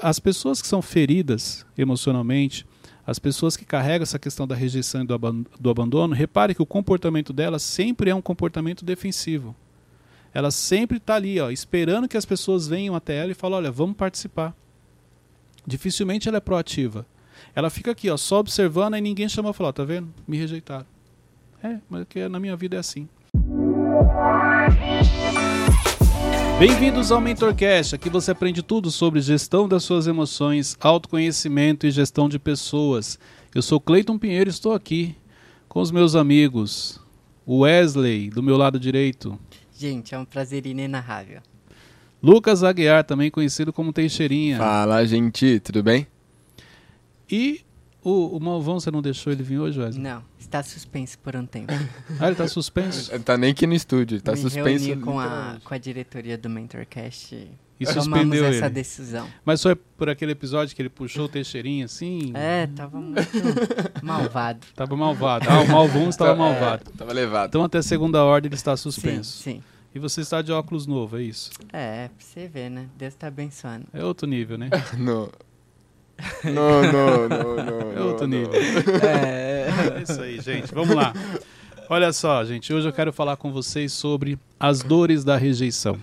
As pessoas que são feridas emocionalmente, as pessoas que carregam essa questão da rejeição e do, aban do abandono, repare que o comportamento delas sempre é um comportamento defensivo. Ela sempre está ali, ó, esperando que as pessoas venham até ela e falem, olha, vamos participar. Dificilmente ela é proativa. Ela fica aqui, ó, só observando e ninguém chama e fala, tá vendo? Me rejeitaram. É, mas que na minha vida é assim. Bem-vindos ao MentorCast. Aqui você aprende tudo sobre gestão das suas emoções, autoconhecimento e gestão de pessoas. Eu sou Cleiton Pinheiro e estou aqui com os meus amigos. O Wesley, do meu lado direito. Gente, é um prazer inenarrável. Lucas Aguiar, também conhecido como Teixeirinha. Fala, gente, tudo bem? E o, o Malvão, você não deixou ele vir hoje, Wesley? Não, está suspenso por um tempo. Ah, ele tá suspenso? Ele tá nem aqui no estúdio, ele tá Me suspenso. reuni com a, com a diretoria do MentorCast E e tomamos suspendeu essa ele. decisão. Mas foi por aquele episódio que ele puxou o Teixeirinha assim? É, tava muito malvado. Tava malvado. Ah, o Malvão estava Tá- malvado. é, tava levado. Então até segunda ordem ele está suspenso. Sim, sim. E você está de óculos novo, é isso? É, pra você ver, né? Deus tá abençoando. É outro nível, né? No... No, no, no, no, É outro no, nível. É. É isso aí, gente. Vamos lá. Olha só, gente. Hoje eu quero falar com vocês sobre as dores da rejeição.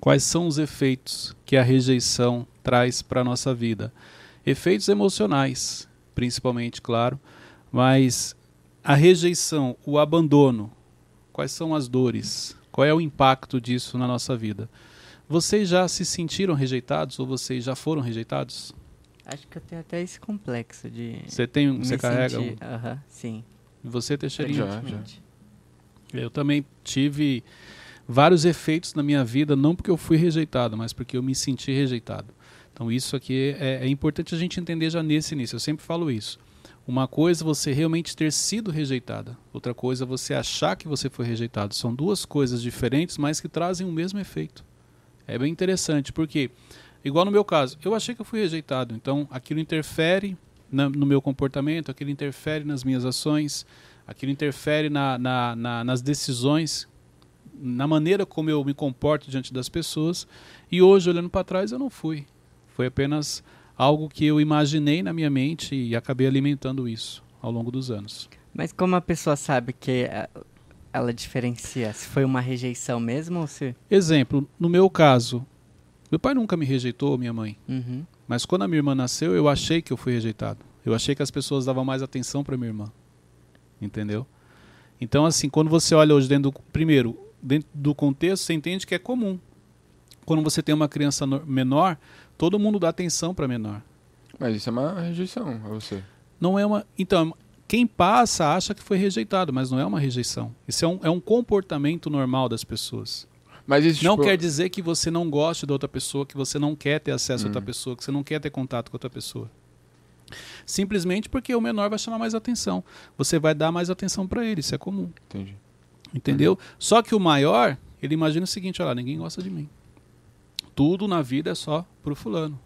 Quais são os efeitos que a rejeição traz para a nossa vida? Efeitos emocionais, principalmente, claro, mas a rejeição, o abandono, quais são as dores? Qual é o impacto disso na nossa vida? Vocês já se sentiram rejeitados ou vocês já foram rejeitados? Acho que eu tenho até esse complexo de. Você tem, um- você carrega, um- sentir- Aham, sim. você Teixeirinha? Já, já. frequentemente. Eu também tive vários efeitos na minha vida, não porque eu fui rejeitado, mas porque eu me senti rejeitado. Então isso aqui é, é importante a gente entender já nesse início. Eu sempre falo isso. Uma coisa é você realmente ter sido rejeitada, outra coisa é você achar que você foi rejeitado. São duas coisas diferentes, mas que trazem o mesmo efeito. É bem interessante, porque, igual no meu caso, eu achei que eu fui rejeitado, então aquilo interfere na- no meu comportamento, aquilo interfere nas minhas ações, aquilo interfere na- na- na- nas decisões, na maneira como eu me comporto diante das pessoas. E hoje, olhando para trás, eu não fui. Foi apenas algo que eu imaginei na minha mente e acabei alimentando isso ao longo dos anos. Mas como a pessoa sabe que eh, ela diferencia se foi uma rejeição mesmo ou se. Exemplo, no meu caso, meu pai nunca me rejeitou, minha mãe. Uhum. Mas quando a minha irmã nasceu, eu achei que eu fui rejeitado. Eu achei que as pessoas davam mais atenção para minha irmã. Entendeu? Então, assim, quando você olha hoje dentro do. Primeiro, dentro do contexto, você entende que é comum. Quando você tem uma criança no- menor, todo mundo dá atenção para menor. Mas isso é uma rejeição a você. Não é uma. Então, quem passa acha que foi rejeitado, mas não é uma rejeição. Isso é um, é um comportamento normal das pessoas. Mas Não quer dizer que você não goste da outra pessoa, que você não quer ter acesso a outra Hum. pessoa, que você não quer ter contato com outra pessoa. Simplesmente porque o menor vai chamar mais atenção. Você vai dar mais atenção para ele, isso é comum. Entendi. Entendeu? Só que o maior, ele imagina o seguinte, olha lá, ninguém gosta de mim. Tudo na vida é só pro fulano.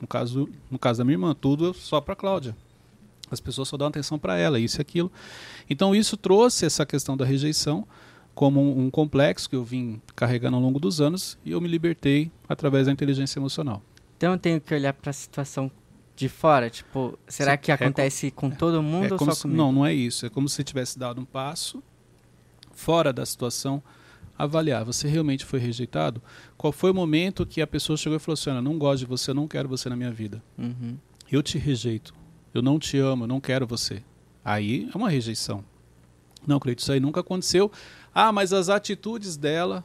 No caso, no caso da minha irmã, tudo é só pra Cláudia. As pessoas só dão atenção para ela, isso e aquilo. Então isso trouxe essa questão da rejeição como um, um complexo que eu vim carregando ao longo dos anos e eu me libertei através da inteligência emocional. Então eu tenho que olhar pra situação de fora, tipo, será que é acontece com todo mundo É ou só se- comigo? não, não é isso. É como se você tivesse dado um passo fora da situação, avaliar. Você realmente foi rejeitado? Qual foi o momento que a pessoa chegou e falou assim: não gosto de você, eu não quero você na minha vida. Uhum. Eu te rejeito. Eu não te amo, eu não quero você. Aí é uma rejeição. Não, Cleito, isso aí nunca aconteceu. Ah, mas as atitudes dela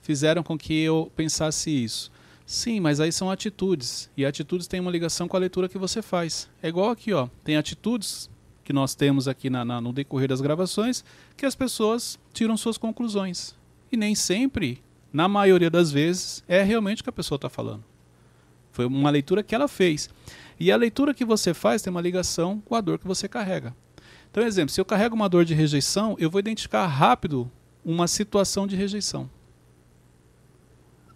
fizeram com que eu pensasse isso. Sim, mas aí são atitudes. E atitudes têm uma ligação com a leitura que você faz. É igual aqui, ó. Tem atitudes que nós temos aqui na- na- no decorrer das gravações que as pessoas tiram suas conclusões. E nem sempre, na maioria das vezes, é realmente o que a pessoa está falando. Foi uma leitura que ela fez. E a leitura que você faz tem uma ligação com a dor que você carrega. Então, exemplo, se eu carrego uma dor de rejeição, eu vou identificar rápido uma situação de rejeição.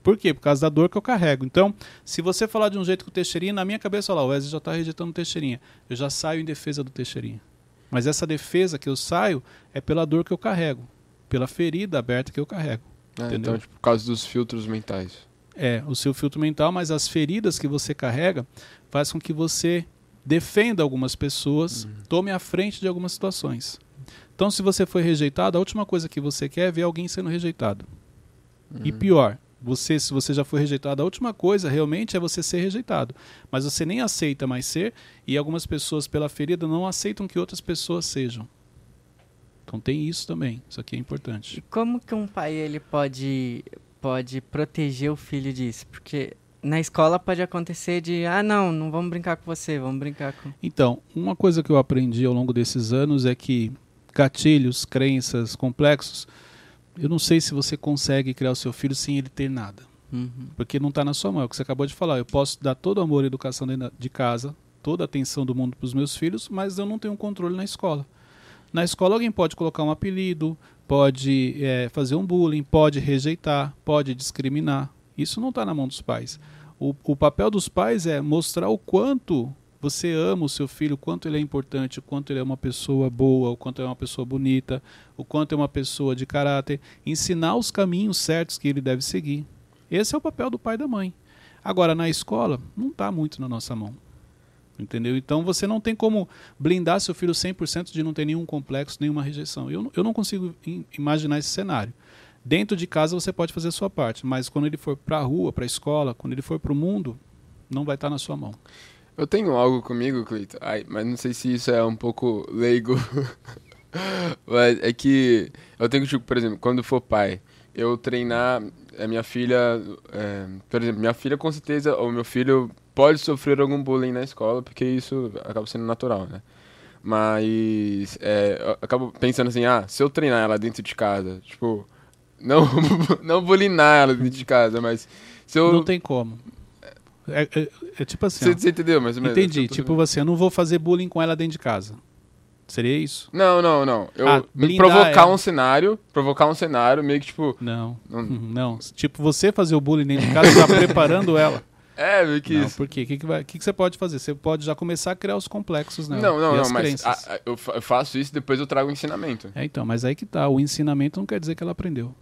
Por quê? Por causa da dor que eu carrego. Então, se você falar de um jeito com o Teixeirinha, na minha cabeça, olha lá, o Wesley já está rejeitando o Teixeirinha. Eu já saio em defesa do Teixeirinha. Mas essa defesa que eu saio é pela dor que eu carrego, pela ferida aberta que eu carrego. Ah, então, tipo, por causa dos filtros mentais. É, o seu filtro mental, mas as feridas que você carrega faz com que você defenda algumas pessoas, Uhum. tome a frente de algumas situações. Então, se você foi rejeitado, a última coisa que você quer é ver alguém sendo rejeitado. E Uhum. pior, você, se você já foi rejeitado, a última coisa realmente é você ser rejeitado. Mas você nem aceita mais ser, e algumas pessoas, pela ferida, não aceitam que outras pessoas sejam. Então tem isso também. Isso aqui é E importante. como que um pai ele pode pode proteger o filho disso? Porque na escola pode acontecer de, ah, não, não vamos brincar com você, vamos brincar com. Então, uma coisa que eu aprendi ao longo desses anos é que gatilhos, crenças, complexos, eu não sei se você consegue criar o seu filho sem ele ter nada. Uhum. Porque não está na sua mão, é o que você acabou de falar. Eu posso dar todo o amor e educação de casa, toda a atenção do mundo para os meus filhos, mas eu não tenho controle na escola. Na escola alguém pode colocar um apelido, pode é, fazer um bullying, pode rejeitar, pode discriminar. Isso não está na mão dos pais. O, o papel dos pais é mostrar o quanto você ama o seu filho, o quanto ele é importante, o quanto ele é uma pessoa boa, o quanto é uma pessoa bonita, o quanto é uma pessoa de caráter, ensinar os caminhos certos que ele deve seguir. Esse é o papel do pai e da mãe. Agora, na escola, não está muito na nossa mão. Entendeu? Então você não tem como blindar seu filho 100% de não ter nenhum complexo, nenhuma rejeição. Eu, eu não consigo im- imaginar esse cenário. Dentro de casa você pode fazer a sua parte, mas quando ele for para a rua, para a escola, quando ele for para o mundo, não vai estar na sua mão. Eu tenho algo comigo, Cleiton, Ai, mas não sei se isso é um pouco leigo. mas é que eu tenho que, tipo, por exemplo, quando for pai, eu treinar a minha filha. é, por exemplo, minha filha com certeza, ou meu filho pode sofrer algum bullying na escola, porque isso acaba sendo natural, né? Mas é, eu acabo pensando assim, ah, se eu treinar ela dentro de casa, tipo, não, não bulinar ela dentro de casa, mas se eu. Não tem como. É, é- é tipo assim. Você, você entendeu mais ou menos? Entendi. Tipo assim, eu não vou fazer bullying com ela dentro de casa. Seria isso? Não, não, não. Eu Ah, provocar ela. um cenário, provocar um cenário meio que tipo, Não. Não. Uhum, Não. Tipo, você fazer o bullying dentro de casa já preparando ela. é, meio que Não, isso. por quê? O que, que, vai- que, que você pode fazer? Você pode já começar a criar os complexos nela. Não, não, não, as mas a- a- eu fa- eu faço isso e depois eu trago o ensinamento. É, então, mas aí que tá. O ensinamento não quer dizer que ela aprendeu.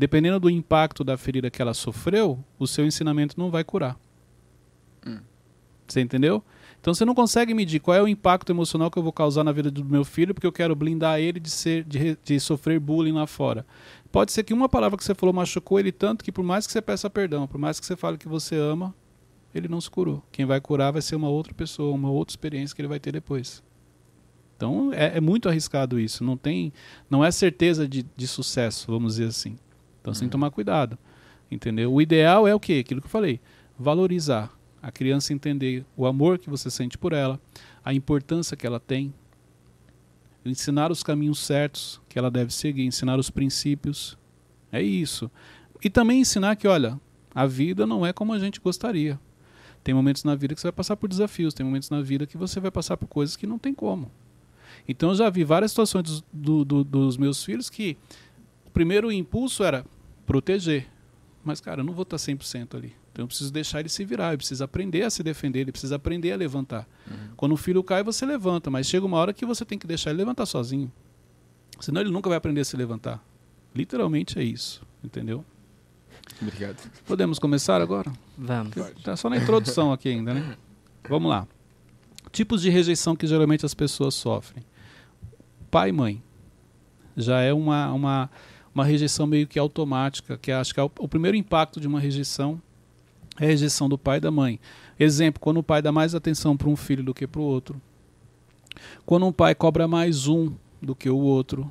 Dependendo do impacto da ferida que ela sofreu, o seu ensinamento não vai curar. Hum. Você entendeu? Então você não consegue medir qual é o impacto emocional que eu vou causar na vida do meu filho porque eu quero blindar ele de, ser, de, de sofrer bullying lá fora. Pode ser que uma palavra que você falou machucou ele tanto que por mais que você peça perdão, por mais que você fale que você ama, ele não se curou. Quem vai curar vai ser uma outra pessoa, uma outra experiência que ele vai ter depois. Então é, é muito arriscado isso. Não tem, não é certeza de, de sucesso, vamos dizer assim. Então você tem que tomar cuidado, entendeu? O ideal é o quê? Aquilo que eu falei, valorizar a criança entender o amor que você sente por ela, a importância que ela tem, ensinar os caminhos certos que ela deve seguir, ensinar os princípios. É isso. E também ensinar que, olha, a vida não é como a gente gostaria. Tem momentos na vida que você vai passar por desafios, tem momentos na vida que você vai passar por coisas que não tem como. Então eu já vi várias situações do- do- dos meus filhos que o primeiro impulso era proteger. Mas, cara, eu não vou estar 100% ali. Então eu preciso deixar ele se virar, ele precisa aprender a se defender, ele precisa aprender a levantar. Quando o filho cai, você levanta, mas chega uma hora que você tem que deixar ele levantar sozinho. Senão ele nunca vai aprender a se levantar. Literalmente é isso, entendeu? Obrigado. Podemos começar agora? Vamos. Tá só na introdução aqui ainda, né? Vamos lá. Tipos de rejeição que geralmente as pessoas sofrem. Pai e mãe. Já é uma, uma, uma rejeição meio que automática, que acho que é o, o primeiro impacto de uma rejeição é a rejeição do pai e da mãe. Exemplo, quando o pai dá mais atenção para um filho do que para o outro. Quando um pai cobra mais um do que o outro.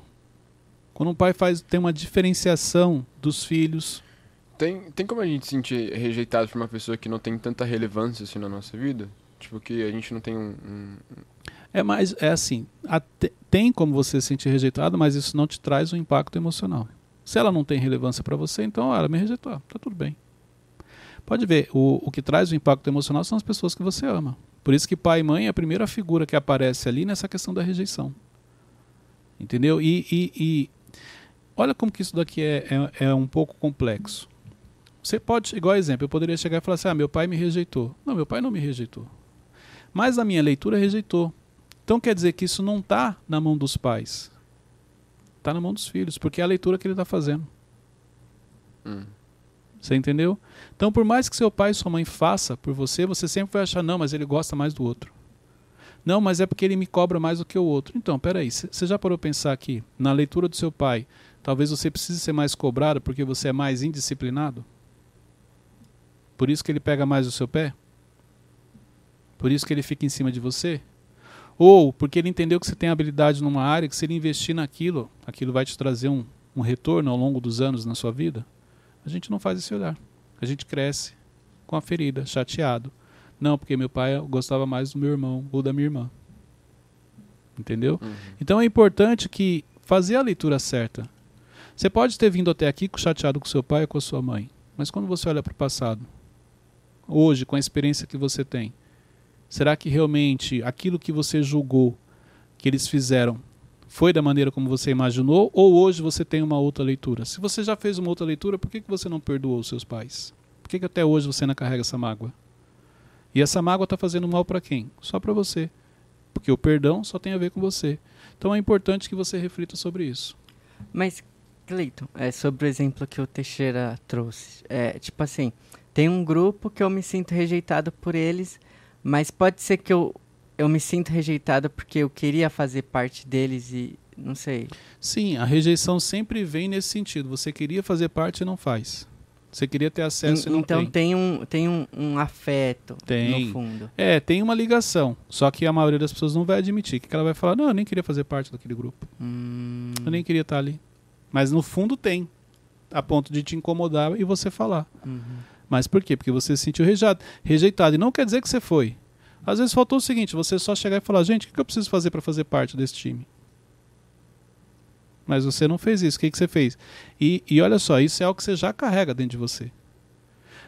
Quando um pai faz, tem uma diferenciação dos filhos. Tem, tem como a gente se sentir rejeitado por uma pessoa que não tem tanta relevância assim na nossa vida? Tipo, que a gente não tem um. um- É mais, é assim, tem como você se sentir rejeitado, mas isso não te traz um impacto emocional. Se ela não tem relevância para você, então ah, ela me rejeitou, tá tudo bem. Pode ver, o, o que traz o impacto emocional são as pessoas que você ama. Por isso que pai e mãe é a primeira figura que aparece ali nessa questão da rejeição. Entendeu? E, e- e olha como que isso daqui é, é, é um pouco complexo. Você pode, igual exemplo, eu poderia chegar e falar assim: ah, meu pai me rejeitou. Não, meu pai não me rejeitou. Mas a minha leitura rejeitou. Então quer dizer que isso não está na mão dos pais. Está na mão dos filhos, porque é a leitura que ele está fazendo. Hum. Você entendeu? Então, por mais que seu pai e sua mãe faça por você, você sempre vai achar, não, mas ele gosta mais do outro. Não, mas é porque ele me cobra mais do que o outro. Então, peraí, você já parou pensar aqui, na leitura do seu pai, talvez você precise ser mais cobrado porque você é mais indisciplinado? Por isso que ele pega mais o seu pé? Por isso que ele fica em cima de você? Ou porque ele entendeu que você tem habilidade numa área que se ele investir naquilo, aquilo vai te trazer um, um retorno ao longo dos anos na sua vida? A gente não faz esse olhar. A gente cresce com a ferida, chateado. Não, porque meu pai gostava mais do meu irmão ou da minha irmã. Entendeu? Uhum. Então é importante que fazer a leitura certa. Você pode ter vindo até aqui chateado com seu pai ou com a sua mãe, mas quando você olha para o passado, hoje, com a experiência que você tem, será que realmente aquilo que você julgou que eles fizeram foi da maneira como você imaginou ou hoje você tem uma outra leitura? Se você já fez uma outra leitura, por que, que você não perdoou os seus pais? Por que, que até hoje você ainda carrega essa mágoa? E essa mágoa está fazendo mal para quem? Só para você. Porque o perdão só tem a ver com você. Então é importante que você reflita sobre isso. Mas, Cleiton, é sobre o exemplo que o Teixeira trouxe. É, tipo assim, tem um grupo que eu me sinto rejeitado por eles, mas pode ser que eu eu me sinto rejeitada porque eu queria fazer parte deles e não sei. Sim, a rejeição sempre vem nesse sentido. Você queria fazer parte e não faz. Você queria ter acesso e, e não então tem. Então tem um, tem um, um afeto tem. no fundo. É, tem uma ligação. Só que a maioria das pessoas não vai admitir. Que ela vai falar, não, eu nem queria fazer parte daquele grupo. Hum. Eu nem queria estar ali. Mas no fundo tem. A ponto de te incomodar e você falar. Uhum. Mas por quê? Porque você se sentiu rejeitado. rejeitado. E não quer dizer que você foi. Às vezes faltou o seguinte: você só chegar e falar, gente, o que eu preciso fazer para fazer parte desse time? Mas você não fez isso. O que, você fez? E, e olha só, isso é algo que você já carrega dentro de você.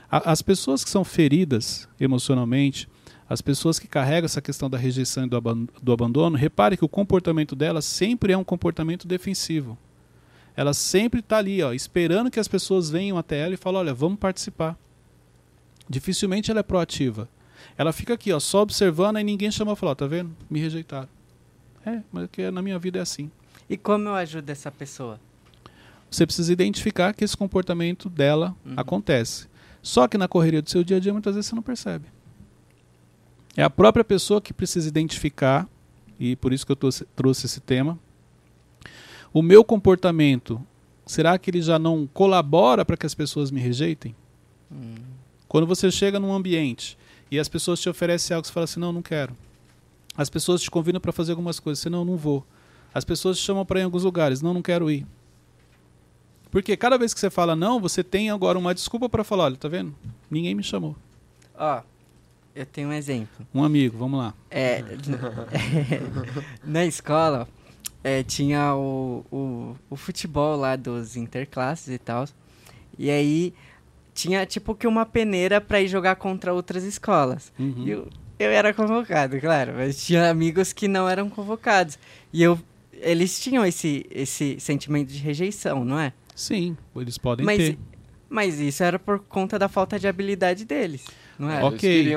As pessoas que são feridas emocionalmente, as pessoas que carregam essa questão da rejeição e do, do abandono, repare que o comportamento delas sempre é um comportamento defensivo. Ela sempre está ali, ó, esperando que as pessoas venham até ela e falem: olha, vamos participar. Dificilmente ela é proativa. Ela fica aqui, ó, só observando e ninguém chama e fala, tá vendo? Me rejeitaram. É, mas que na minha vida é assim. E como eu ajudo essa pessoa? Você precisa identificar que esse comportamento dela uhum. acontece. Só que na correria do seu dia a dia muitas vezes você não percebe. É a própria pessoa que precisa identificar, e por isso que eu trouxe, trouxe esse tema. O meu comportamento, será que ele já não colabora para que as pessoas me rejeitem? Uhum. Quando você chega num ambiente e as pessoas te oferecem algo, você fala assim, não, não quero. As pessoas te convidam para fazer algumas coisas, você não, não vou. As pessoas te chamam para ir em alguns lugares, não, não quero ir. Porque cada vez que você fala não, você tem agora uma desculpa para falar, olha, tá vendo? Ninguém me chamou. Ó, eu tenho um exemplo. Um amigo, vamos lá. É, na escola é, tinha o, o, o futebol lá dos interclasses e tal. E aí tinha tipo que uma peneira para ir jogar contra outras escolas. Uhum. Eu, eu era convocado, claro, mas tinha amigos que não eram convocados. E eu eles tinham esse esse sentimento de rejeição, não é? Sim, eles podem mas, ter. Mas isso era por conta da falta de habilidade deles, não é? Ok. E,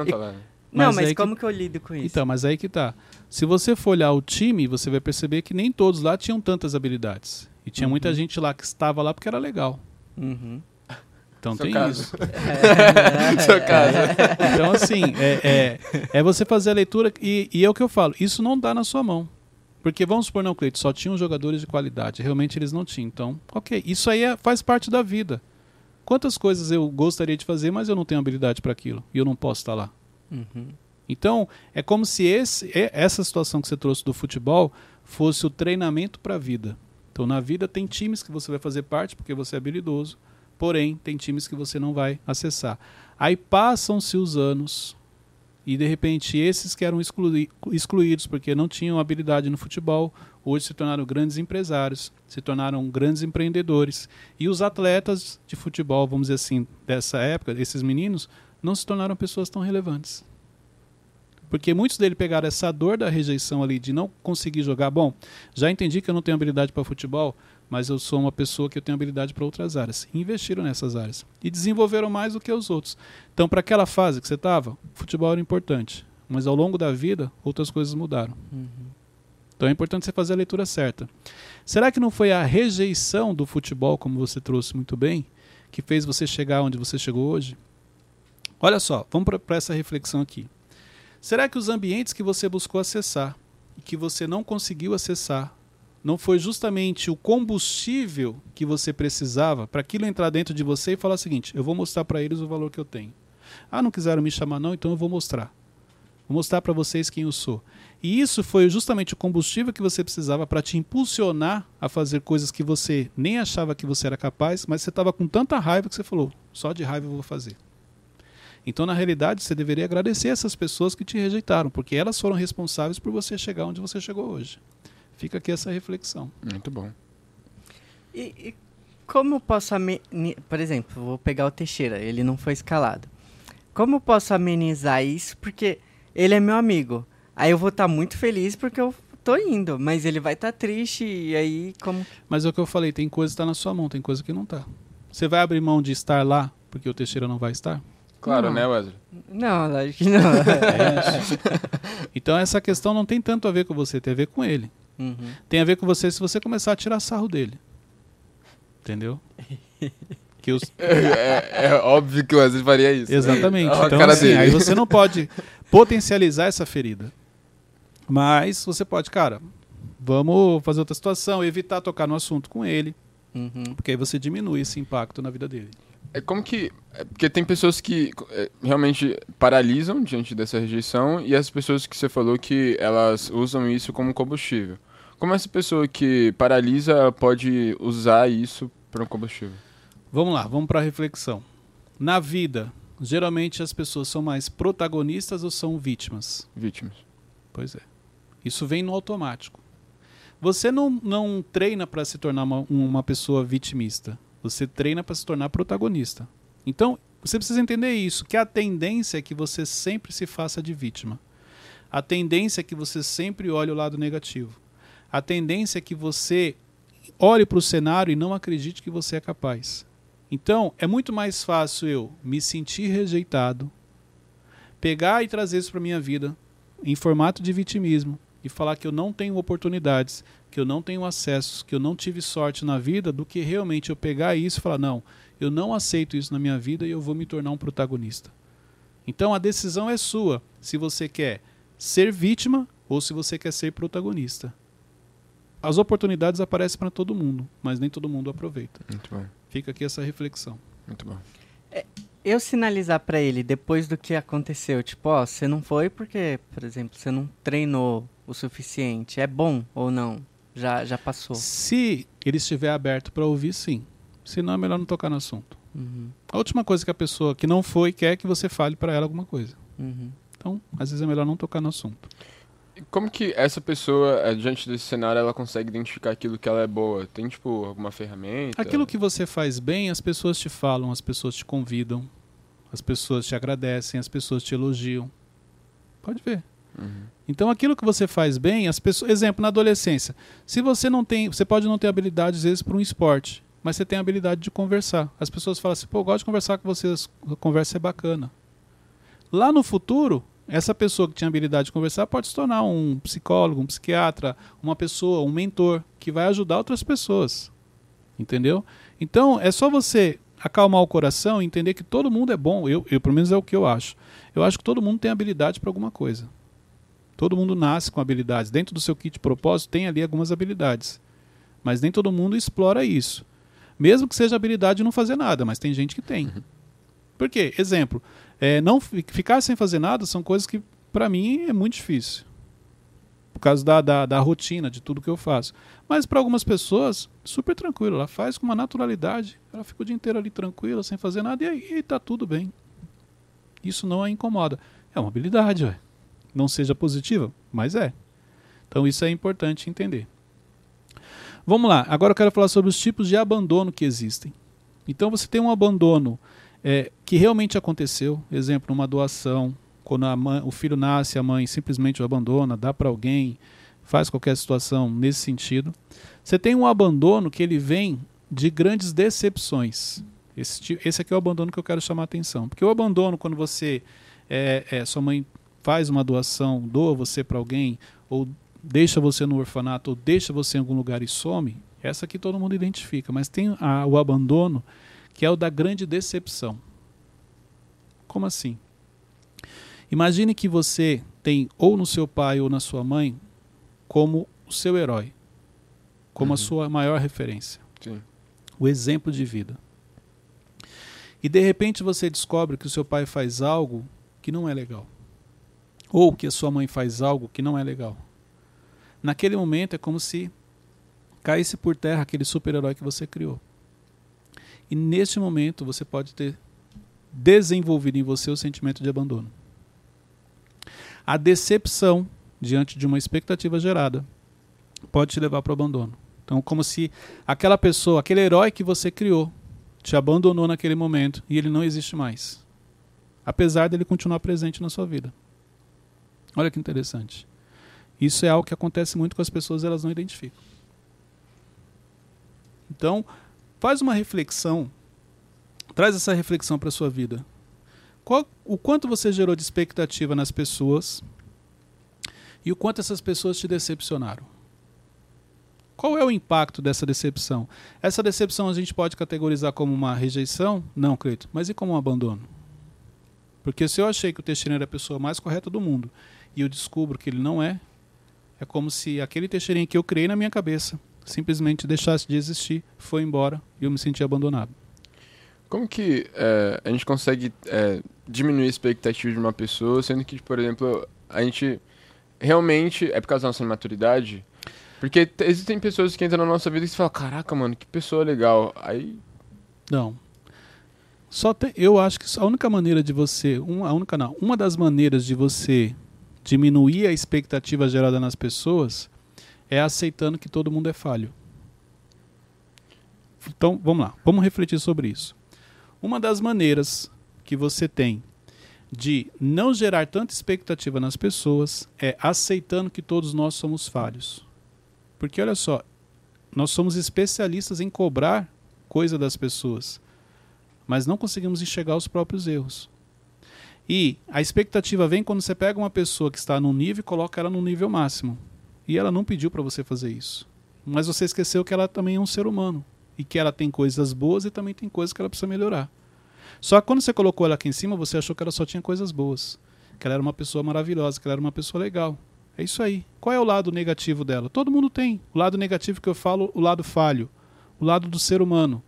não, mas, mas como que... que eu lido com isso? Então, mas aí que tá. Se você for olhar o time, você vai perceber que nem todos lá tinham tantas habilidades. E tinha uhum. muita gente lá que estava lá porque era legal. Uhum. Então Seu tem caso. isso. Seu caso. Então, assim, é, é, é, você fazer a leitura e, e é o que eu falo, isso não dá na sua mão. Porque vamos supor, não, Cleito, só tinham jogadores de qualidade. Realmente eles não tinham. Então, ok. Isso aí é, faz parte da vida. Quantas coisas eu gostaria de fazer, mas eu não tenho habilidade para aquilo. E eu não posso estar lá. Uhum. Então, é como se esse, essa situação que você trouxe do futebol fosse o treinamento para a vida. Então, na vida tem times que você vai fazer parte porque você é habilidoso porém tem times que você não vai acessar. Aí passam-se os anos e de repente esses que eram exclui excluídos porque não tinham habilidade no futebol, hoje se tornaram grandes empresários, se tornaram grandes empreendedores. E os atletas de futebol, vamos dizer assim, dessa época, esses meninos, não se tornaram pessoas tão relevantes. Porque muitos deles pegaram essa dor da rejeição ali, de não conseguir jogar. Bom, já entendi que eu não tenho habilidade para futebol, mas eu sou uma pessoa que eu tenho habilidade para outras áreas. Investiram nessas áreas. E desenvolveram mais do que os outros. Então, para aquela fase que você estava, futebol era importante. Mas ao longo da vida, outras coisas mudaram. Uhum. Então é importante você fazer a leitura certa. Será que não foi a rejeição do futebol, como você trouxe muito bem, que fez você chegar onde você chegou hoje? Olha só, vamos para essa reflexão aqui. Será que os ambientes que você buscou acessar e que você não conseguiu acessar não foi justamente o combustível que você precisava para aquilo entrar dentro de você e falar o seguinte: eu vou mostrar para eles o valor que eu tenho. Ah, não quiseram me chamar, não, então eu vou mostrar. Vou mostrar para vocês quem eu sou. E isso foi justamente o combustível que você precisava para te impulsionar a fazer coisas que você nem achava que você era capaz, mas você estava com tanta raiva que você falou: só de raiva eu vou fazer. Então, na realidade, você deveria agradecer essas pessoas que te rejeitaram, porque elas foram responsáveis por você chegar onde você chegou hoje. Fica aqui essa reflexão. Muito bom. E, e como posso, por exemplo, vou pegar o Teixeira, ele não foi escalado. Como posso amenizar isso? Porque ele é meu amigo. Aí eu vou estar tá muito feliz porque eu tô indo, mas ele vai estar tá triste e aí como Mas é o que eu falei, tem coisa que está na sua mão, tem coisa que não está. Você vai abrir mão de estar lá porque o Teixeira não vai estar? Claro, não. né, Wesley? Não, acho que não. é. Então essa questão não tem tanto a ver com você, tem a ver com ele. Uhum. Tem a ver com você se você começar a tirar sarro dele. Entendeu? Que os... é, é, óbvio que o Wesley faria isso. Exatamente. Né? Então, assim, aí você não pode potencializar essa ferida. Mas você pode, cara, vamos fazer outra situação, evitar tocar no assunto com ele. Uhum. Porque aí você diminui esse impacto na vida dele. É como que. É porque tem pessoas que é, realmente paralisam diante dessa rejeição e as pessoas que você falou que elas usam isso como combustível. Como essa pessoa que paralisa pode usar isso para um combustível? Vamos lá, vamos para a reflexão. Na vida, geralmente as pessoas são mais protagonistas ou são vítimas? Vítimas. Pois é. Isso vem no automático. Você não, não treina para se tornar uma, uma pessoa vitimista. Você treina para se tornar protagonista. Então, você precisa entender isso, que a tendência é que você sempre se faça de vítima. A tendência é que você sempre olhe o lado negativo. A tendência é que você olhe para o cenário e não acredite que você é capaz. Então, é muito mais fácil eu me sentir rejeitado, pegar e trazer isso para minha vida em formato de vitimismo e falar que eu não tenho oportunidades, que eu não tenho acesso, que eu não tive sorte na vida, do que realmente eu pegar isso e falar: não, eu não aceito isso na minha vida e eu vou me tornar um protagonista. Então a decisão é sua, se você quer ser vítima ou se você quer ser protagonista. As oportunidades aparecem para todo mundo, mas nem todo mundo aproveita. Muito bom. Fica aqui essa reflexão. Muito bom. É, eu sinalizar para ele depois do que aconteceu, tipo, ó, você não foi porque, por exemplo, você não treinou o suficiente. É bom ou não? Já, já passou. Se ele estiver aberto para ouvir, sim. Se não, é melhor não tocar no assunto. Uhum. A última coisa que a pessoa que não foi quer que você fale para ela alguma coisa. Uhum. Então, às vezes é melhor não tocar no assunto. Como que essa pessoa, eh, diante desse cenário, ela consegue identificar aquilo que ela é boa? Tem, tipo, alguma ferramenta? Aquilo que você faz bem, as pessoas te falam, as pessoas te convidam, as pessoas te agradecem, as pessoas te elogiam. Pode ver. Então aquilo que você faz bem, as pessoas, exemplo, na adolescência, se você não tem, você pode não ter habilidade às vezes para um esporte, mas você tem a habilidade de conversar. As pessoas falam assim, pô, eu gosto de conversar com vocês, a conversa é bacana. Lá no futuro, essa pessoa que tinha habilidade de conversar pode se tornar um psicólogo, um psiquiatra, uma pessoa, um mentor que vai ajudar outras pessoas. Entendeu? Então, é só você acalmar o coração e entender que todo mundo é bom. Eu, eu pelo menos é o que eu acho. Eu acho que todo mundo tem habilidade para alguma coisa. Todo mundo nasce com habilidades. Dentro do seu kit de propósito tem ali algumas habilidades. Mas nem todo mundo explora isso. Mesmo que seja habilidade de não fazer nada, mas tem gente que tem. Uhum. Por quê? Exemplo, é, não ficar sem fazer nada são coisas que para mim é muito difícil. Por causa da, da, da, rotina, de tudo que eu faço. Mas para algumas pessoas, super tranquilo. Ela faz com uma naturalidade. Ela fica o dia inteiro ali tranquila, sem fazer nada, e aí está tudo bem. Isso não a incomoda. É uma habilidade, ué não seja positiva, mas é. Então isso é importante entender. Vamos lá, agora eu quero falar sobre os tipos de abandono que existem. Então você tem um abandono é, que realmente aconteceu, exemplo, uma doação, quando mãe, o filho nasce, a mãe simplesmente o abandona, dá para alguém, faz qualquer situação nesse sentido. Você tem um abandono que ele vem de grandes decepções. Esse, esse aqui é o abandono que eu quero chamar a atenção. Porque o abandono, quando você. É, é, sua mãe faz uma doação, doa você para alguém, ou deixa você no orfanato, ou deixa você em algum lugar e some, essa aqui todo mundo identifica. Mas tem a, o abandono que é o da grande decepção. Como assim? Imagine que você tem ou no seu pai ou na sua mãe como o seu herói, como Uhum. a sua maior referência, Sim. o exemplo de vida. E de repente você descobre que o seu pai faz algo que não é legal. Ou que a sua mãe faz algo que não é legal. Naquele momento é como se caísse por terra aquele super-herói que você criou. E neste momento você pode ter desenvolvido em você o sentimento de abandono. A decepção diante de uma expectativa gerada pode te levar para o abandono. Então, como se aquela pessoa, aquele herói que você criou, te abandonou naquele momento e ele não existe mais. Apesar dele continuar presente na sua vida. Olha que interessante. Isso é algo que acontece muito com as pessoas, elas não identificam. Então, faz uma reflexão, traz essa reflexão para a sua vida. Qual, o quanto você gerou de expectativa nas pessoas e o quanto essas pessoas te decepcionaram. Qual é o impacto dessa decepção? Essa decepção a gente pode categorizar como uma rejeição? Não, Cleito. Mas e como um abandono? Porque se eu achei que o Teixeira era a pessoa mais correta do mundo e eu descubro que ele não é, é como se aquele Teixeirinha que eu criei na minha cabeça simplesmente deixasse de existir, foi embora e eu me senti abandonado. Como que é, a gente consegue é, diminuir a expectativa de uma pessoa, sendo que, por exemplo, a gente realmente, é por causa da nossa maturidade, porque existem pessoas que entram na nossa vida e você fala, caraca, mano, que pessoa legal. Aí, Não. Só tem, eu acho que a única maneira de você, uma, a única não, uma das maneiras de você diminuir a expectativa gerada nas pessoas é aceitando que todo mundo é falho. Então, vamos lá, vamos refletir sobre isso. Uma das maneiras que você tem de não gerar tanta expectativa nas pessoas é aceitando que todos nós somos falhos. Porque olha só, nós somos especialistas em cobrar coisa das pessoas, mas não conseguimos enxergar os próprios erros. E a expectativa vem quando você pega uma pessoa que está num nível e coloca ela no nível máximo. E ela não pediu para você fazer isso. Mas você esqueceu que ela também é um ser humano e que ela tem coisas boas e também tem coisas que ela precisa melhorar. Só que quando você colocou ela aqui em cima, você achou que ela só tinha coisas boas, que ela era uma pessoa maravilhosa, que ela era uma pessoa legal. É isso aí. Qual é o lado negativo dela? Todo mundo tem. O lado negativo que eu falo, o lado falho, o lado do ser humano.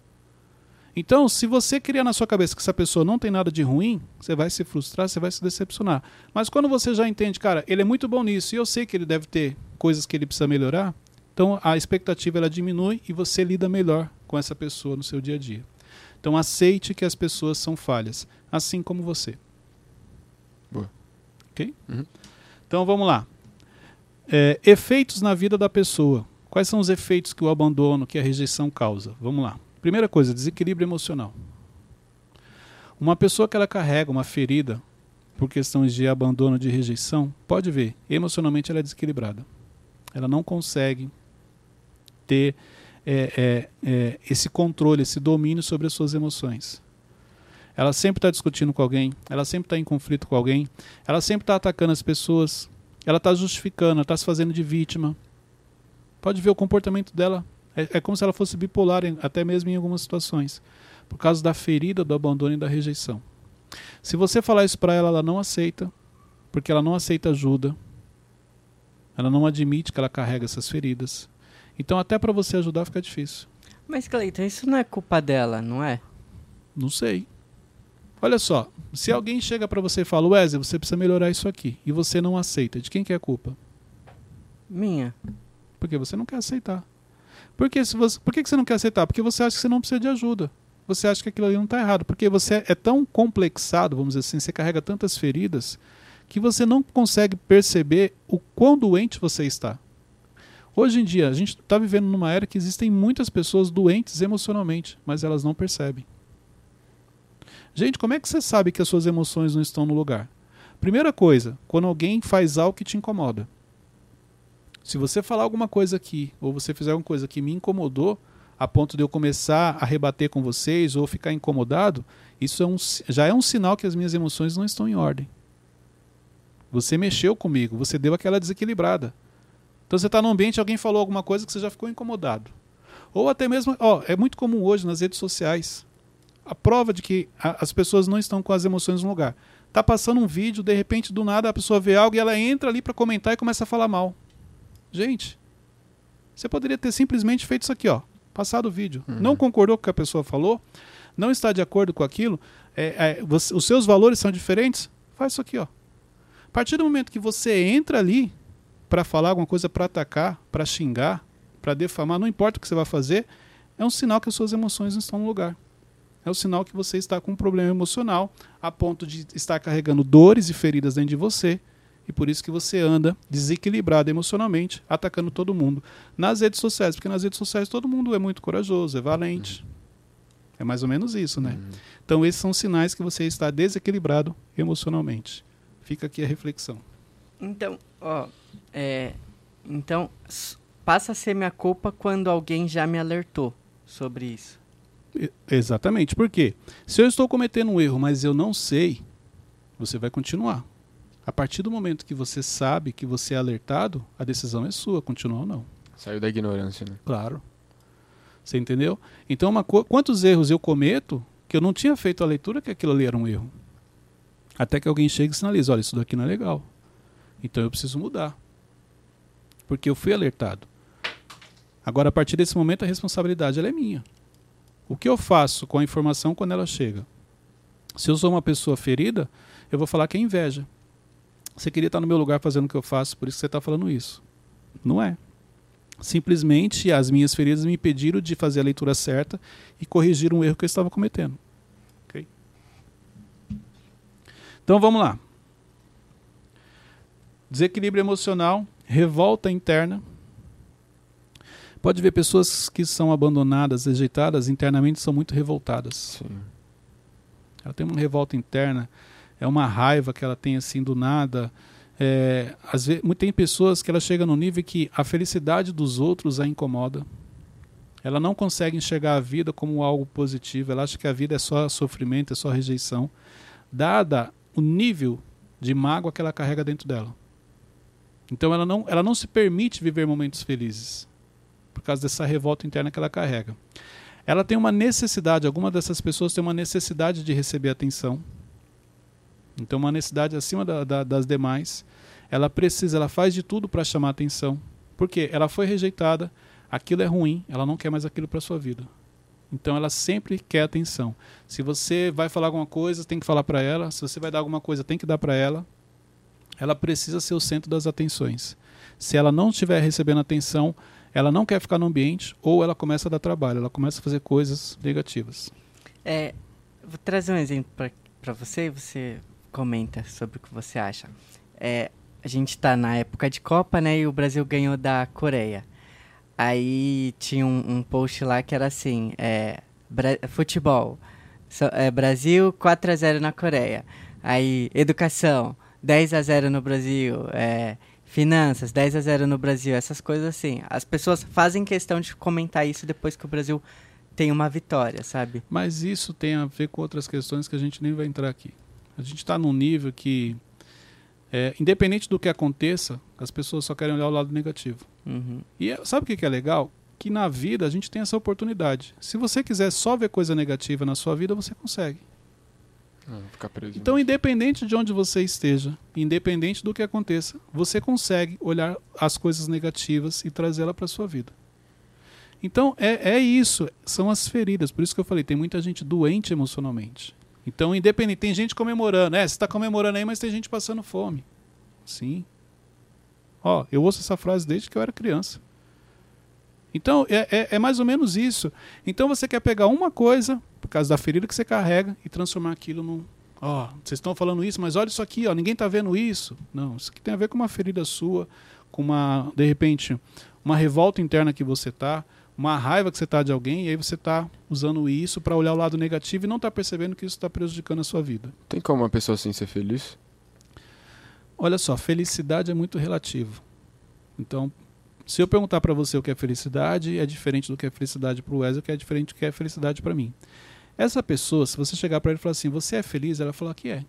Então, se você criar na sua cabeça que essa pessoa não tem nada de ruim, você vai se frustrar, você vai se decepcionar. Mas quando você já entende, cara, ele é muito bom nisso e eu sei que ele deve ter coisas que ele precisa melhorar, então a expectativa ela diminui e você lida melhor com essa pessoa no seu dia a dia. Então aceite que as pessoas são falhas, assim como você. Boa. Ok? Uhum. Então vamos lá. É, efeitos na vida da pessoa. Quais são os efeitos que o abandono, que a rejeição causa? Vamos lá. Primeira coisa, desequilíbrio emocional. Uma pessoa que ela carrega uma ferida por questões de abandono, de rejeição, pode ver, emocionalmente ela é desequilibrada. Ela não consegue ter é, é, é, esse controle, esse domínio sobre as suas emoções. Ela sempre está discutindo com alguém, ela sempre está em conflito com alguém, ela sempre está atacando as pessoas, ela está justificando, está se fazendo de vítima. Pode ver o comportamento dela. É, é como se ela fosse bipolar, em- até mesmo em algumas situações, por causa da ferida, do abandono e da rejeição. Se você falar isso para ela, ela não aceita, porque ela não aceita ajuda, ela não admite que ela carrega essas feridas. Então, até para você ajudar fica difícil. Mas, Cleiton, isso não é culpa dela, não é? Não sei. Olha só, se alguém chega para você e fala, Wesley, você precisa melhorar isso aqui, e você não aceita, de quem que é a culpa? Minha. Porque você não quer aceitar. Por que, se você, por que você não quer aceitar? Porque você acha que você não precisa de ajuda. Você acha que aquilo ali não está errado. Porque você é tão complexado, vamos dizer assim, você carrega tantas feridas, que você não consegue perceber o quão doente você está. Hoje em dia, a gente está vivendo numa era que existem muitas pessoas doentes emocionalmente, mas elas não percebem. Gente, como é que você sabe que as suas emoções não estão no lugar? Primeira coisa, quando alguém faz algo que te incomoda. Se você falar alguma coisa aqui, ou você fizer alguma coisa que me incomodou, a ponto de eu começar a rebater com vocês ou ficar incomodado, isso é um, já é um sinal que as minhas emoções não estão em ordem. Você mexeu comigo, você deu aquela desequilibrada. Então você está num ambiente, alguém falou alguma coisa que você já ficou incomodado. Ou até mesmo, ó, é muito comum hoje nas redes sociais. a prova de que a, as pessoas não estão com as emoções no lugar. Tá passando um vídeo, de repente, do nada, a pessoa vê algo e ela entra ali para comentar e começa a falar mal. Gente, você poderia ter simplesmente feito isso aqui, ó. Passado o vídeo. Uhum. Não concordou com o que a pessoa falou, não está de acordo com aquilo, é, é, você- os seus valores são diferentes, faz isso aqui, ó. A partir do momento que você entra ali para falar alguma coisa, para atacar, para xingar, para defamar, não importa o que você vai fazer, é um sinal que as suas emoções não estão no lugar. É um sinal que você está com um problema emocional a ponto de estar carregando dores e feridas dentro de você e por isso que você anda desequilibrado emocionalmente, atacando todo mundo nas redes sociais, porque nas redes sociais todo mundo é muito corajoso, é valente. É mais ou menos isso, né? Uhum. Então esses são sinais que você está desequilibrado emocionalmente. Fica aqui a reflexão. Então, ó, é, então passa a ser minha culpa quando alguém já me alertou sobre isso. Exatamente. Por quê? Se eu estou cometendo um erro, mas eu não sei, você vai continuar. A partir do momento que você sabe que você é alertado, a decisão é sua, continuar ou não. Saiu da ignorância, né? Claro. Você entendeu? Então, uma quantos erros eu cometo que eu não tinha feito a leitura que aquilo ali era um erro? Até que alguém chega e sinaliza: olha, isso daqui não é legal. Então eu preciso mudar. Porque eu fui alertado. Agora, a partir desse momento, a responsabilidade é minha. O que eu faço com a informação quando ela chega? Se eu sou uma pessoa ferida, eu vou falar que é inveja. Você queria estar no meu lugar fazendo o que eu faço, por isso que você está falando isso. Não é. Simplesmente as minhas feridas me impediram de fazer a leitura certa e corrigir um erro que eu estava cometendo. Ok? Então vamos lá. Desequilíbrio emocional, revolta interna. Pode ver pessoas que são abandonadas, rejeitadas, internamente são muito revoltadas. Sim. Ela tem uma revolta interna, é uma raiva que ela tem assim do nada. É, às vezes, tem pessoas que ela chega no nível que a felicidade dos outros a incomoda. Ela não consegue enxergar a vida como algo positivo. Ela acha que a vida é só sofrimento, é só rejeição, dada o nível de mágoa que ela carrega dentro dela. Então ela não, ela não se permite viver momentos felizes por causa dessa revolta interna que ela carrega. Ela tem uma necessidade, alguma dessas pessoas tem uma necessidade de receber atenção. Então, uma necessidade acima da, da, das demais. Ela precisa, ela faz de tudo para chamar atenção. Porque ela foi rejeitada, aquilo é ruim, ela não quer mais aquilo para sua vida. Então, ela sempre quer atenção. Se você vai falar alguma coisa, tem que falar para ela. Se você vai dar alguma coisa, tem que dar para ela. Ela precisa ser o centro das atenções. Se ela não estiver recebendo atenção, ela não quer ficar no ambiente ou ela começa a dar trabalho, ela começa a fazer coisas negativas. É, vou trazer um exemplo para você você comenta sobre o que você acha. É, a gente está na época de Copa, né? E o Brasil ganhou da Coreia. Aí tinha um, um post lá que era assim: é, futebol, so- é, Brasil 4 a 0 na Coreia. Aí, educação, 10 a 0 no Brasil. É, finanças, 10 a 0 no Brasil. Essas coisas assim. As pessoas fazem questão de comentar isso depois que o Brasil tem uma vitória, sabe? Mas isso tem a ver com outras questões que a gente nem vai entrar aqui. A gente está num nível que, é, independente do que aconteça, as pessoas só querem olhar o lado negativo. Uhum. E é- sabe o que que é legal? Que na vida a gente tem essa oportunidade. Se você quiser só ver coisa negativa na sua vida, você consegue. Preso. Então, independente de onde você esteja, independente do que aconteça, você consegue olhar as coisas negativas e trazê-la para sua vida. Então, é, é isso, são as feridas. Por isso que eu falei, tem muita gente doente emocionalmente. Então, independente, tem gente comemorando. É, você está comemorando aí, mas tem gente passando fome. Sim. Ó, eu ouço essa frase desde que eu era criança. Então, é, é, é mais ou menos isso. Então, você quer pegar uma coisa, por causa da ferida que você carrega, e transformar aquilo num. Ó, vocês estão falando isso, mas olha isso aqui, ó, ninguém está vendo isso. Não, isso aqui tem a ver com uma ferida sua, com uma, de repente, uma revolta interna que você tá, uma raiva que você tá de alguém, e aí você tá usando isso para olhar o lado negativo e não tá percebendo que isso está prejudicando a sua vida. Tem como uma pessoa assim ser feliz? Olha só, felicidade é muito relativo. Então, se eu perguntar para você o que é felicidade, é diferente do que é felicidade para o Wesley, que é diferente do que é felicidade para mim. Essa pessoa, se você chegar para ele e falar assim, você é feliz? Ela falar que é.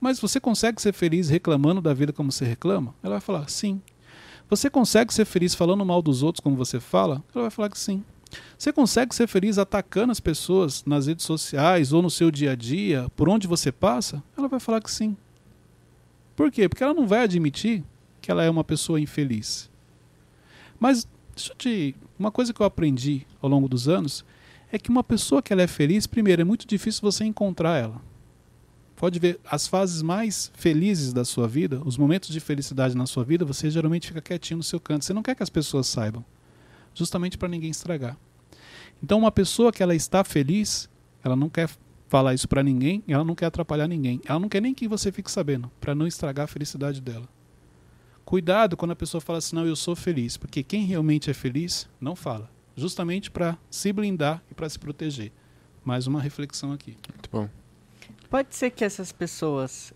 Mas você consegue ser feliz reclamando da vida como você reclama? Ela vai falar sim. Você consegue ser feliz falando mal dos outros como você fala? Ela vai falar que sim. Você consegue ser feliz atacando as pessoas nas redes sociais ou no seu dia a dia, por onde você passa? Ela vai falar que sim. Por quê? Porque ela não vai admitir que ela é uma pessoa infeliz. Mas deixa eu te, uma coisa que eu aprendi ao longo dos anos é que uma pessoa que ela é feliz, primeiro, é muito difícil você encontrar ela. Pode ver, as fases mais felizes da sua vida, os momentos de felicidade na sua vida, você geralmente fica quietinho no seu canto. Você não quer que as pessoas saibam, justamente para ninguém estragar. Então, uma pessoa que ela está feliz, ela não quer falar isso para ninguém, ela não quer atrapalhar ninguém. Ela não quer nem que você fique sabendo, para não estragar a felicidade dela. Cuidado quando a pessoa fala assim: "Não, eu sou feliz", porque quem realmente é feliz não fala, justamente para se blindar e para se proteger. Mais uma reflexão aqui. Muito bom. Pode ser que essas pessoas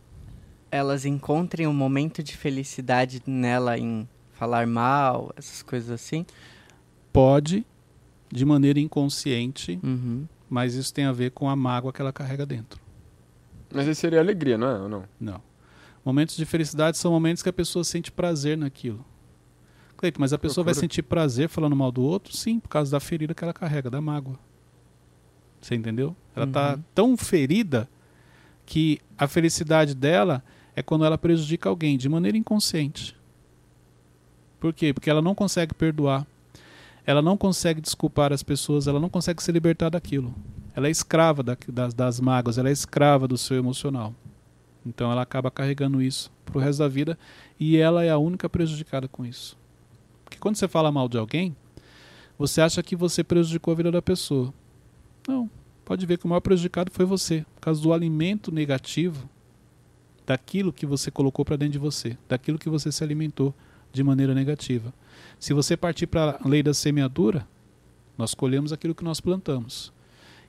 elas encontrem um momento de felicidade nela em falar mal, essas coisas assim? Pode, de maneira inconsciente, Uhum. mas isso tem a ver com a mágoa que ela carrega dentro. Mas aí seria alegria, não é? Ou não? Não. Momentos de felicidade são momentos que a pessoa sente prazer naquilo. Cleito, mas a pessoa vai sentir prazer falando mal do outro? Sim, por causa da ferida que ela carrega, da mágoa. Você entendeu? Ela está Uhum. tão ferida que a felicidade dela é quando ela prejudica alguém de maneira inconsciente. Por quê? Porque ela não consegue perdoar. Ela não consegue desculpar as pessoas, ela não consegue se libertar daquilo. Ela é escrava da- das, das mágoas, ela é escrava do seu emocional. Então ela acaba carregando isso pro resto da vida e ela é a única prejudicada com isso. Porque quando você fala mal de alguém, você acha que você prejudicou a vida da pessoa. Não. Pode ver que o maior prejudicado foi você, por causa do alimento negativo daquilo que você colocou para dentro de você, daquilo que você se alimentou de maneira negativa. Se você partir para a lei da semeadura, nós colhemos aquilo que nós plantamos.